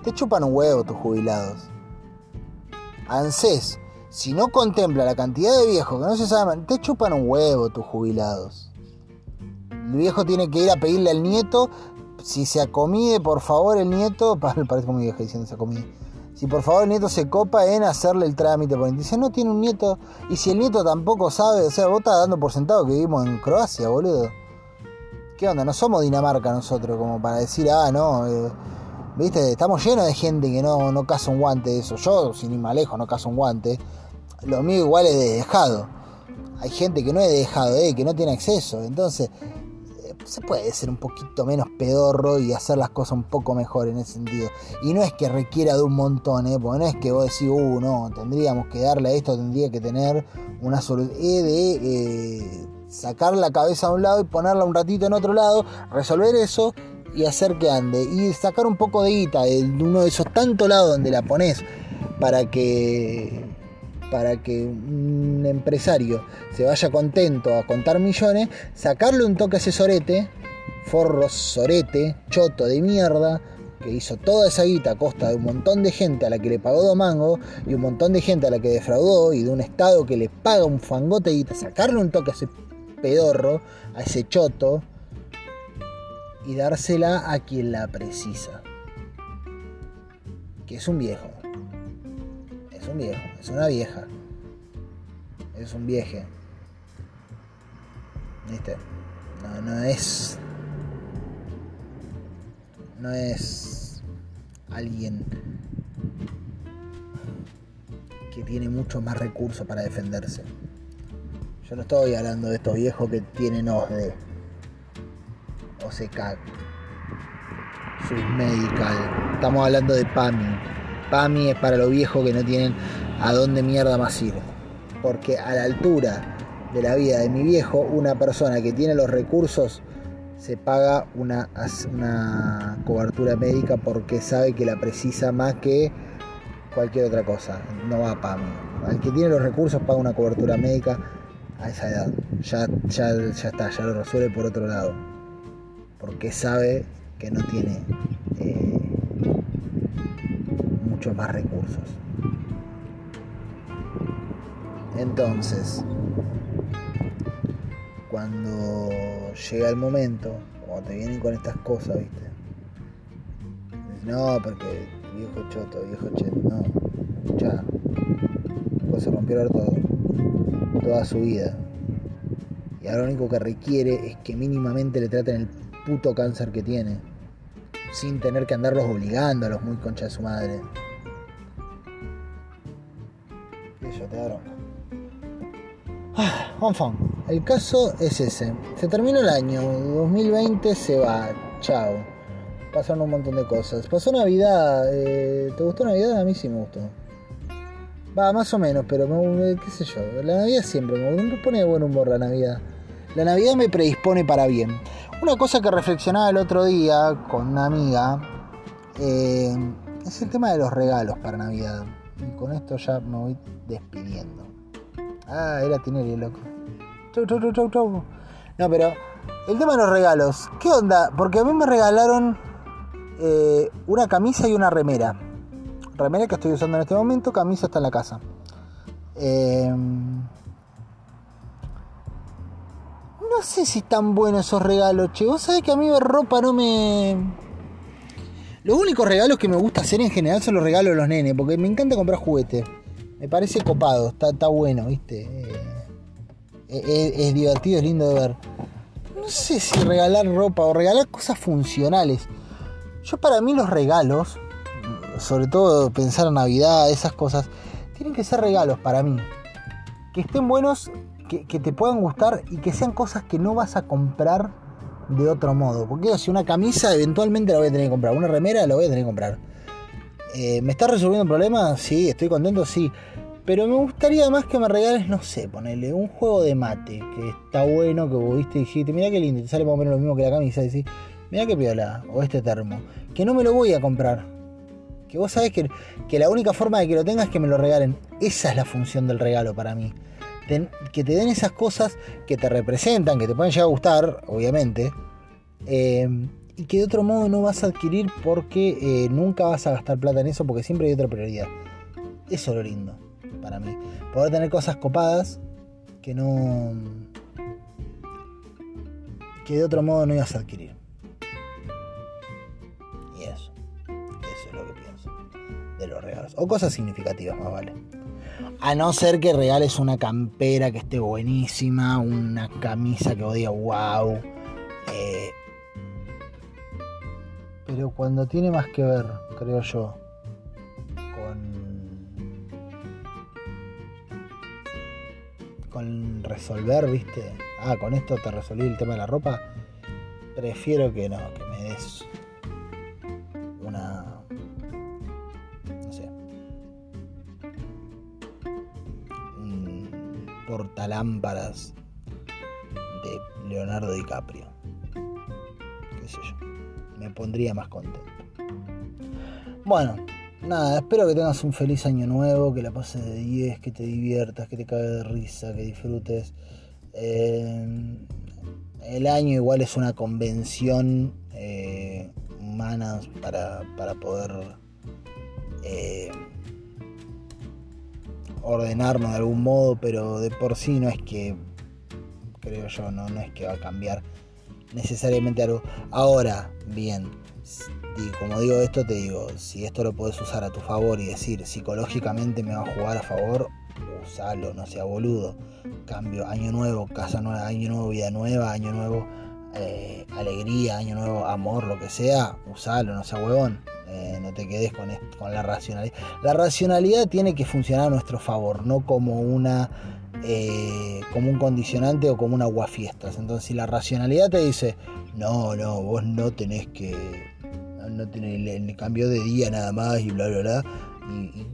te chupan un huevo tus jubilados. ANSES, si no contempla la cantidad de viejos que no se saben, te chupan un huevo tus jubilados. El viejo tiene que ir a pedirle al nieto, si se acomide, por favor, el nieto, parece como vieja diciendo se acomide. Si por favor el nieto se copa en hacerle el trámite, porque dice, no tiene un nieto, y si el nieto tampoco sabe, o sea, vos estás dando por sentado que vivimos en Croacia, boludo. ¿Qué onda? No somos Dinamarca nosotros, como para decir, ah, no, eh, ¿Viste? Estamos llenos de gente que no, no caza un guante de eso. Yo, sin ir más lejos, no cazo un guante. Lo mío igual es de dejado. Hay gente que no es de dejado, eh, que no tiene acceso. Entonces, se puede ser un poquito menos pedorro y hacer las cosas un poco mejor en ese sentido. Y no es que requiera de un montón, ¿eh? porque no es que vos decís, uh, no, tendríamos que darle a esto, tendría que tener una solución eh, de sacar la cabeza a un lado y ponerla un ratito en otro lado, resolver eso y hacer que ande y sacar un poco de guita de uno de esos tantos lados donde la pones para que para que un empresario se vaya contento a contar millones, sacarle un toque a ese sorete, forro sorete, choto de mierda, que hizo toda esa guita a costa de un montón de gente a la que le pagó dos mangos y un montón de gente a la que defraudó y de un estado que le paga un fangote guita, sacarle un toque a ese pedorro, a ese choto, y dársela a quien la precisa. Que es un viejo. Es un viejo, es una vieja. Es un vieje. ¿Viste? No, no es. No es alguien que tiene mucho más recursos para defenderse. Yo no estoy hablando de estos viejos que tienen OSDE OSECAC, Submedical. Estamos hablando de PAMI. PAMI es para los viejos que no tienen a dónde mierda más ir. Porque a la altura de la vida de mi viejo, una persona que tiene los recursos se paga una, una cobertura médica porque sabe que la precisa más que cualquier otra cosa. No va para mí. El que tiene los recursos paga una cobertura médica a esa edad. Ya, ya, ya está, ya lo resuelve por otro lado. Porque sabe que no tiene eh, más recursos. Entonces, cuando llega el momento, cuando te vienen con estas cosas, ¿viste? No, porque viejo choto, viejo cheto, no, ya, pues se rompió todo, toda su vida. Y ahora lo único que requiere es que mínimamente le traten el puto cáncer que tiene, sin tener que andarlos obligando a los muy conchas de su madre. Da Ah, El caso es ese. Se terminó el año, 2020 se va. Chao. Pasaron un montón de cosas. Pasó Navidad. Eh, ¿Te gustó Navidad? A mí sí me gustó. Va, más o menos, pero me, qué sé yo. La Navidad siempre me, pone de buen humor la Navidad. La Navidad me predispone para bien. Una cosa que reflexionaba el otro día con una amiga eh, es el tema de los regalos para Navidad. Y con esto ya me voy despidiendo. Ah, era Tinelli, loco. Chau, chau, chau, chau, chau. No, pero el tema de los regalos. ¿Qué onda? Porque a mí me regalaron eh, una camisa y una remera. Remera que estoy usando en este momento, camisa está en la casa. Em, no sé si están buenos esos regalos, che. Vos sabés que a mí ropa no me. Los únicos regalos que me gusta hacer en general son los regalos de los nenes, porque me encanta comprar juguetes. Me parece copado, está, bueno, ¿viste? Eh, eh, es, divertido, es lindo de ver. No sé si regalar ropa o regalar cosas funcionales. Yo para mí los regalos, sobre todo pensar en Navidad, esas cosas, tienen que ser regalos para mí. Que estén buenos, que te puedan gustar y que sean cosas que no vas a comprar de otro modo. Porque si una camisa eventualmente la voy a tener que comprar, una remera la voy a tener que comprar. Eh, ¿Me está resolviendo un problema? Sí, estoy contento, sí. Pero me gustaría más que me regales, no sé, ponerle un juego de mate que está bueno, que vos viste y dijiste, mira qué lindo, te sale más menos lo mismo que la camisa, y decís, mira qué piola, o este termo, que no me lo voy a comprar. Que vos sabés que, que la única forma de que lo tengas es que me lo regalen. Esa es la función del regalo para mí. Que te den esas cosas que te representan, que te pueden llegar a gustar, obviamente. Eh, y que de otro modo no vas a adquirir porque eh, nunca vas a gastar plata en eso porque siempre hay otra prioridad. Eso es lo lindo para mí. Poder tener cosas copadas que no... que de otro modo no ibas a adquirir. Y eso. Eso es lo que pienso de los regalos. O cosas significativas más vale. A no ser que regales una campera que esté buenísima, una camisa que vos digas wow. Eh, pero cuando tiene más que ver, creo yo, con, con resolver, viste, ah, con esto te resolví el tema de la ropa, prefiero que no, que me des una, portalámparas de Leonardo DiCaprio, qué sé yo me pondría más contento. Bueno, nada, espero que tengas un feliz año nuevo, que la pases de 10, que te diviertas, que te cague de risa, que disfrutes. Eh, el año igual es una convención eh, humana para, para poder eh, ordenarnos de algún modo, pero de por sí no es que, creo yo, no, no es que va a cambiar necesariamente algo. Ahora, bien, como digo esto, te digo, si esto lo puedes usar a tu favor y decir psicológicamente me va a jugar a favor, usalo, no sea boludo. Cambio, año nuevo, casa nueva, año nuevo, vida nueva, año nuevo, eh, alegría, año nuevo, amor, lo que sea, usalo, no sea huevón. Eh, no te quedes con, con la racionalidad. La racionalidad tiene que funcionar a nuestro favor, no como una eh, como un condicionante o como un aguafiestas. Entonces, si la racionalidad te dice, no, no, vos no tenés que. No tenés el, cambio de día nada más y bla, bla, bla.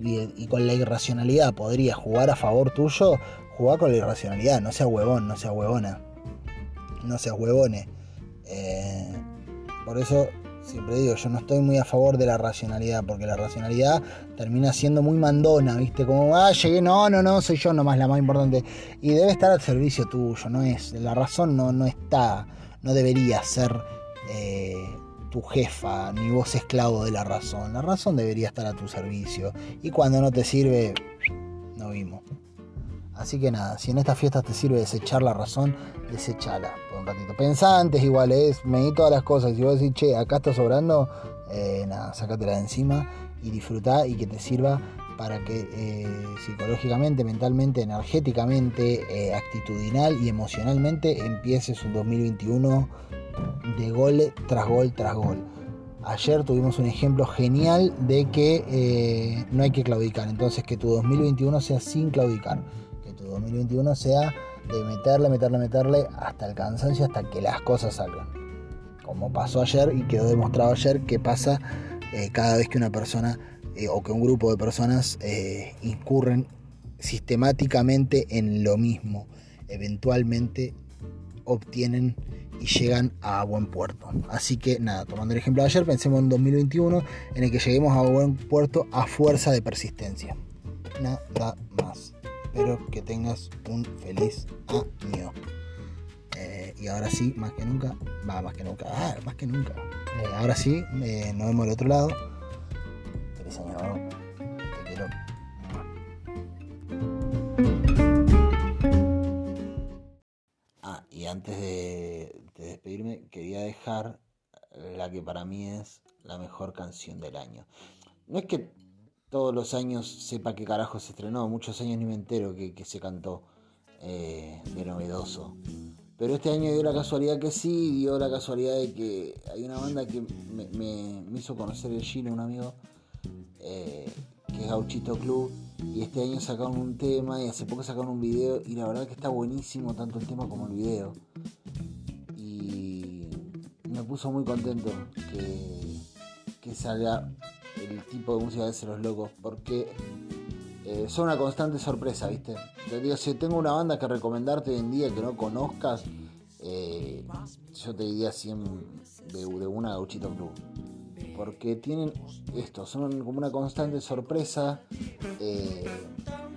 Y, con la irracionalidad podría jugar a favor tuyo, jugá con la irracionalidad, no sea huevón, no sea huevona. No seas huevone. Eh, por eso siempre digo, yo no estoy muy a favor de la racionalidad, porque la racionalidad termina siendo muy mandona, ¿viste? Como, ah, llegué, no, no, no, soy yo nomás la más importante. Y debe estar al servicio tuyo, no es, la razón no, no está, no debería ser eh, tu jefa, ni vos esclavo de la razón. La razón debería estar a tu servicio. Y cuando no te sirve, no vimos. Así que nada, si en estas fiestas te sirve desechar la razón, desechala por un ratito. Pensá antes igual, es, di todas las cosas. Si vos decís, che, acá está sobrando, eh, nada, sácatela de encima y disfrutá y que te sirva para que eh, psicológicamente, mentalmente, energéticamente, eh, actitudinal y emocionalmente empieces un 2021 de gol tras gol tras gol. Ayer tuvimos un ejemplo genial de que no hay que claudicar, entonces que tu 2021 sea sin claudicar. 2021 sea de meterle, meterle, meterle hasta el cansancio, hasta que las cosas salgan. Como pasó ayer y quedó demostrado ayer que pasa eh, cada vez que una persona eh, o que un grupo de personas eh, incurren sistemáticamente en lo mismo. Eventualmente obtienen y llegan a buen puerto. Así que nada, tomando el ejemplo de ayer, pensemos en 2021 en el que lleguemos a buen puerto a fuerza de persistencia. Nada más espero que tengas un feliz año. Eh, y ahora sí, más que nunca, va, más que nunca, ah, más que nunca. Eh, ahora sí, eh, nos vemos del otro lado. Feliz año, te quiero. Ah, y antes de, de despedirme, quería dejar la que para mí es la mejor canción del año. No es que todos los años sepa qué carajo se estrenó. Muchos años ni me entero que, se cantó eh, de novedoso. Pero este año dio la casualidad que sí, dio la casualidad de que hay una banda que me, hizo conocer el Gino, un amigo, eh, que es Gauchito Club. Y este año sacaron un tema y hace poco sacaron un video y la verdad que está buenísimo tanto el tema como el video. Y me puso muy contento que, que salga el tipo de música de los locos, porque eh, son una constante sorpresa, ¿viste? Te si tengo una banda que recomendarte hoy en día que no conozcas, eh, yo te diría 100 de, una Gauchito Club. Porque tienen esto, son como una constante sorpresa. Eh,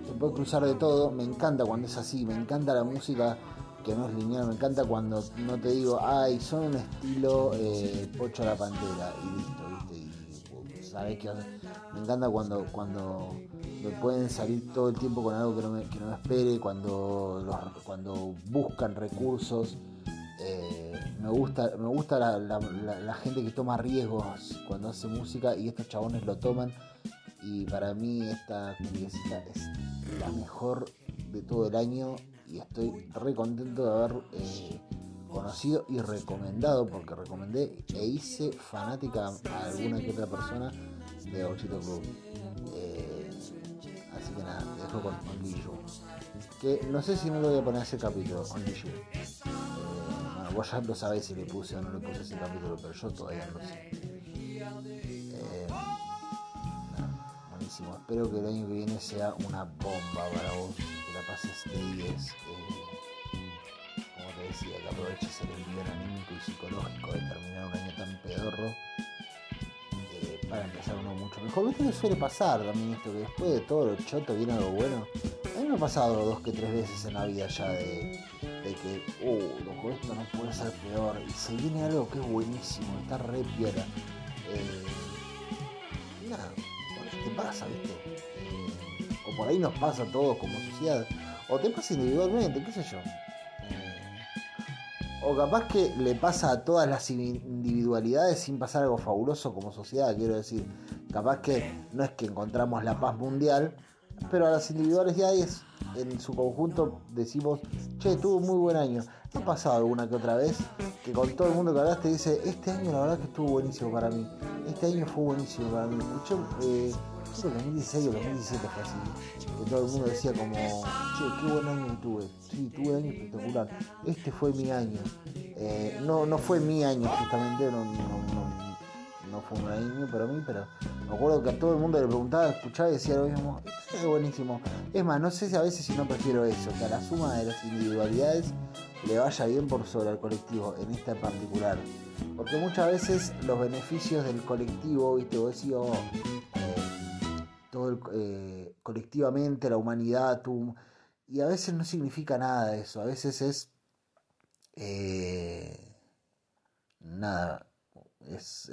se puede cruzar de todo. Me encanta cuando es así, me encanta la música que no es lineal, me encanta cuando no te digo, ay, son un estilo Pocho a la Pantera y listo me encanta cuando, cuando me pueden salir todo el tiempo con algo que no me, que no espere, cuando, cuando buscan recursos. Eh, me gusta, me gusta la, gente que toma riesgos cuando hace música y estos chabones lo toman. Y para mí esta cumbiecita es la mejor de todo el año y estoy re contento de haber eh, conocido y recomendado, porque recomendé e hice fanática a alguna que otra persona de Ochito Club. Eh, así que nada, te dejo con Only. Que no sé si no lo voy a poner ese capítulo, Only. Eh, bueno, vos ya lo sabés si le puse o no le puse ese capítulo, pero yo todavía no lo sé. Eh, buenísimo. Espero que el año que viene sea una bomba para vos. Que la pases de 10 decía, que aproveches el envío anímico y psicológico de terminar un año tan pedorro eh, para empezar uno mucho mejor. ¿Viste que suele pasar también esto? Que después de todo lo choto viene algo bueno. A mí me ha pasado dos que tres veces en la vida ya de, que, uh, loco, esto no puede ser peor. Y se viene algo que es buenísimo, está re piedra. Eh, nada, te pasa, ¿viste? Eh, o por ahí nos pasa a todos como sociedad. O te pasa individualmente, qué sé yo o capaz que le pasa a todas las individualidades sin pasar algo fabuloso como sociedad, quiero decir. Capaz que no es que encontramos la paz mundial, pero a las individualidades en su conjunto decimos, che, tuvo un muy buen año. ¿Ha pasado alguna que otra vez que con todo el mundo que hablaste dice, este año la verdad que estuvo buenísimo para mí? Este año fue buenísimo para mí. Escuché, eh, creo que 2016 o 2017 fue así, que todo el mundo decía como, che, qué buen año tuve, sí, tuve año espectacular, este fue mi año. Eh, no, no fue mi año justamente, no, no, fue un año para mí, pero me acuerdo que a todo el mundo le preguntaba, escuchaba y decía lo mismo, este Es buenísimo. Es más, no sé si a veces si no prefiero eso, que a la suma de las individualidades le vaya bien por sobre el colectivo, en esta particular. Porque muchas veces los beneficios del colectivo, viste, vos decís, oh, eh, todo eh, colectivamente, la humanidad, y a veces no significa nada eso, a veces es eh, nada, es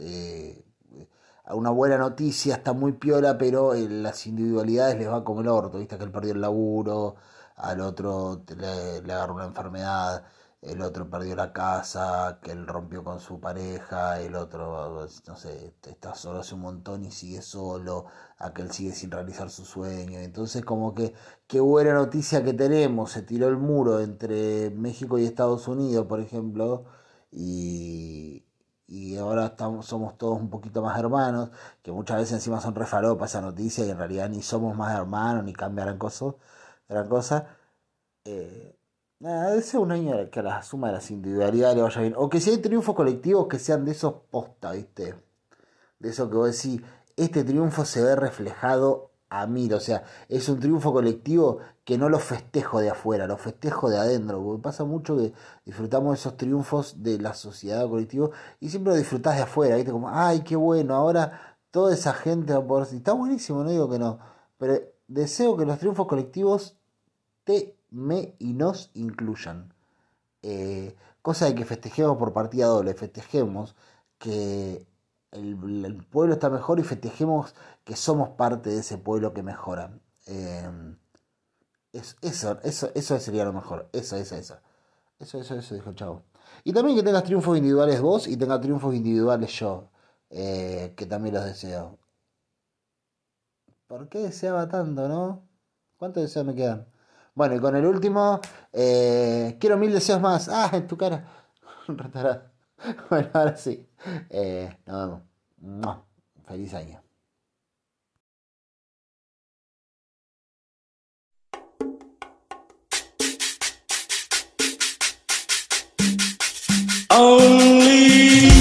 una buena noticia, está muy piola, pero las individualidades les va como el orto, viste que él perdió el laburo, al otro le, le agarró una enfermedad, el otro perdió la casa, que él rompió con su pareja, el otro, no sé, está solo hace un montón y sigue solo, aquel sigue sin realizar su sueño. Entonces como que, qué buena noticia que tenemos, se tiró el muro entre México y Estados Unidos, por ejemplo, y, y ahora estamos, somos todos un poquito más hermanos, que muchas veces encima son refalopas esa noticia y en realidad ni somos más hermanos, ni cambiarán cosas, gran cosa. Eh, nada, debe ser un año que a la suma de las individualidades le vaya bien. O que si hay triunfos colectivos que sean de esos posta, ¿viste? De eso que vos decís, este triunfo se ve reflejado a mí, o sea, es un triunfo colectivo que no lo festejo de afuera, lo festejo de adentro, porque pasa mucho que disfrutamos esos triunfos de la sociedad colectiva y siempre lo disfrutás de afuera, ¿viste? Como, ay, qué bueno, ahora toda esa gente va a poder... Está buenísimo, no digo que no, pero deseo que los triunfos colectivos te, me y nos incluyan. Eh, cosa de que festejemos por partida doble, festejemos que el, pueblo está mejor y festejemos que somos parte de ese pueblo que mejora. Eh, eso, eso, eso sería lo mejor. Eso, eso, eso. Eso, eso, eso, dijo Chavo. Y también que tengas triunfos individuales vos y tenga triunfos individuales yo. Eh, que también los deseo. ¿Por qué deseaba tanto, no? ¿Cuántos deseos me quedan? Bueno, y con el último, eh, quiero mil deseos más. Ah, en tu cara. bueno, ahora sí. Eh, nos vemos. Feliz año. Yo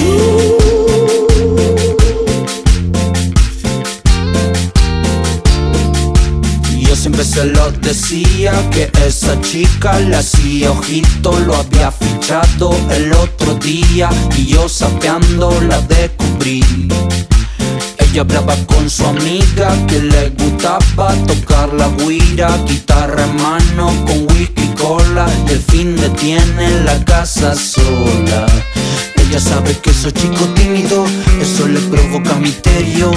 se lo decía que esa chica le hacía ojito, lo había fichado el otro día y yo sapeando la descubrí. Ella hablaba con su amiga que le gustaba tocar la guira, guitarra en mano con whisky cola. El fin de tiene la casa sola. Ella sabe que soy chico tímido, eso le provoca misterio.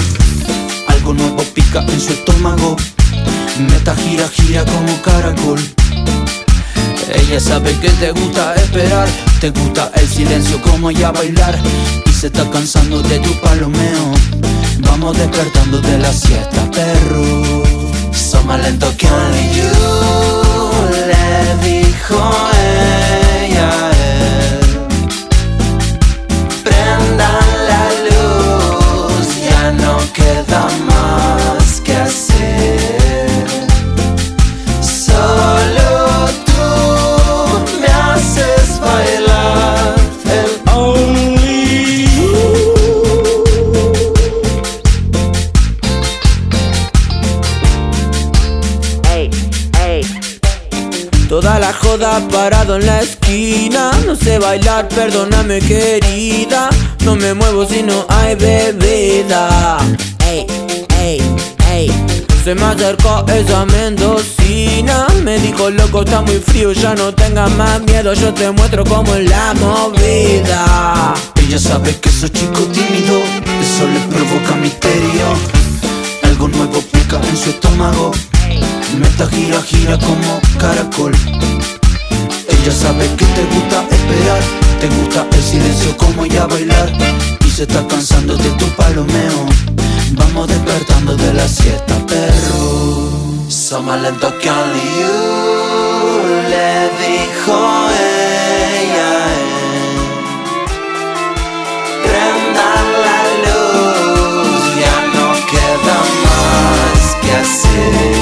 Algo nuevo pica en su estómago, meta gira, gira como caracol. Ella sabe que te gusta esperar, te gusta el silencio como ella bailar y se está cansando de tu palomeo. Vamos despertando de la siesta, perro. Son más lento que only you, le dijo ella joda parado en la esquina. No sé bailar, perdóname querida. No me muevo si no hay bebida. Ey, ey, ey. Se me acercó esa mendocina. Me dijo, loco, está muy frío, ya no tengas más miedo. Yo te muestro cómo es la movida. Ella sabe que soy chico tímido, eso le provoca misterio. Algo nuevo pica en su estómago, Meta gira, gira como caracol. Ella sabe que te gusta esperar Te gusta el silencio como ella bailar. Y se está cansando de tu palomeo. Vamos despertando de la siesta, perro. Somos lentos que only you Le dijo ella Prenda la luz Ya no queda más que hacer.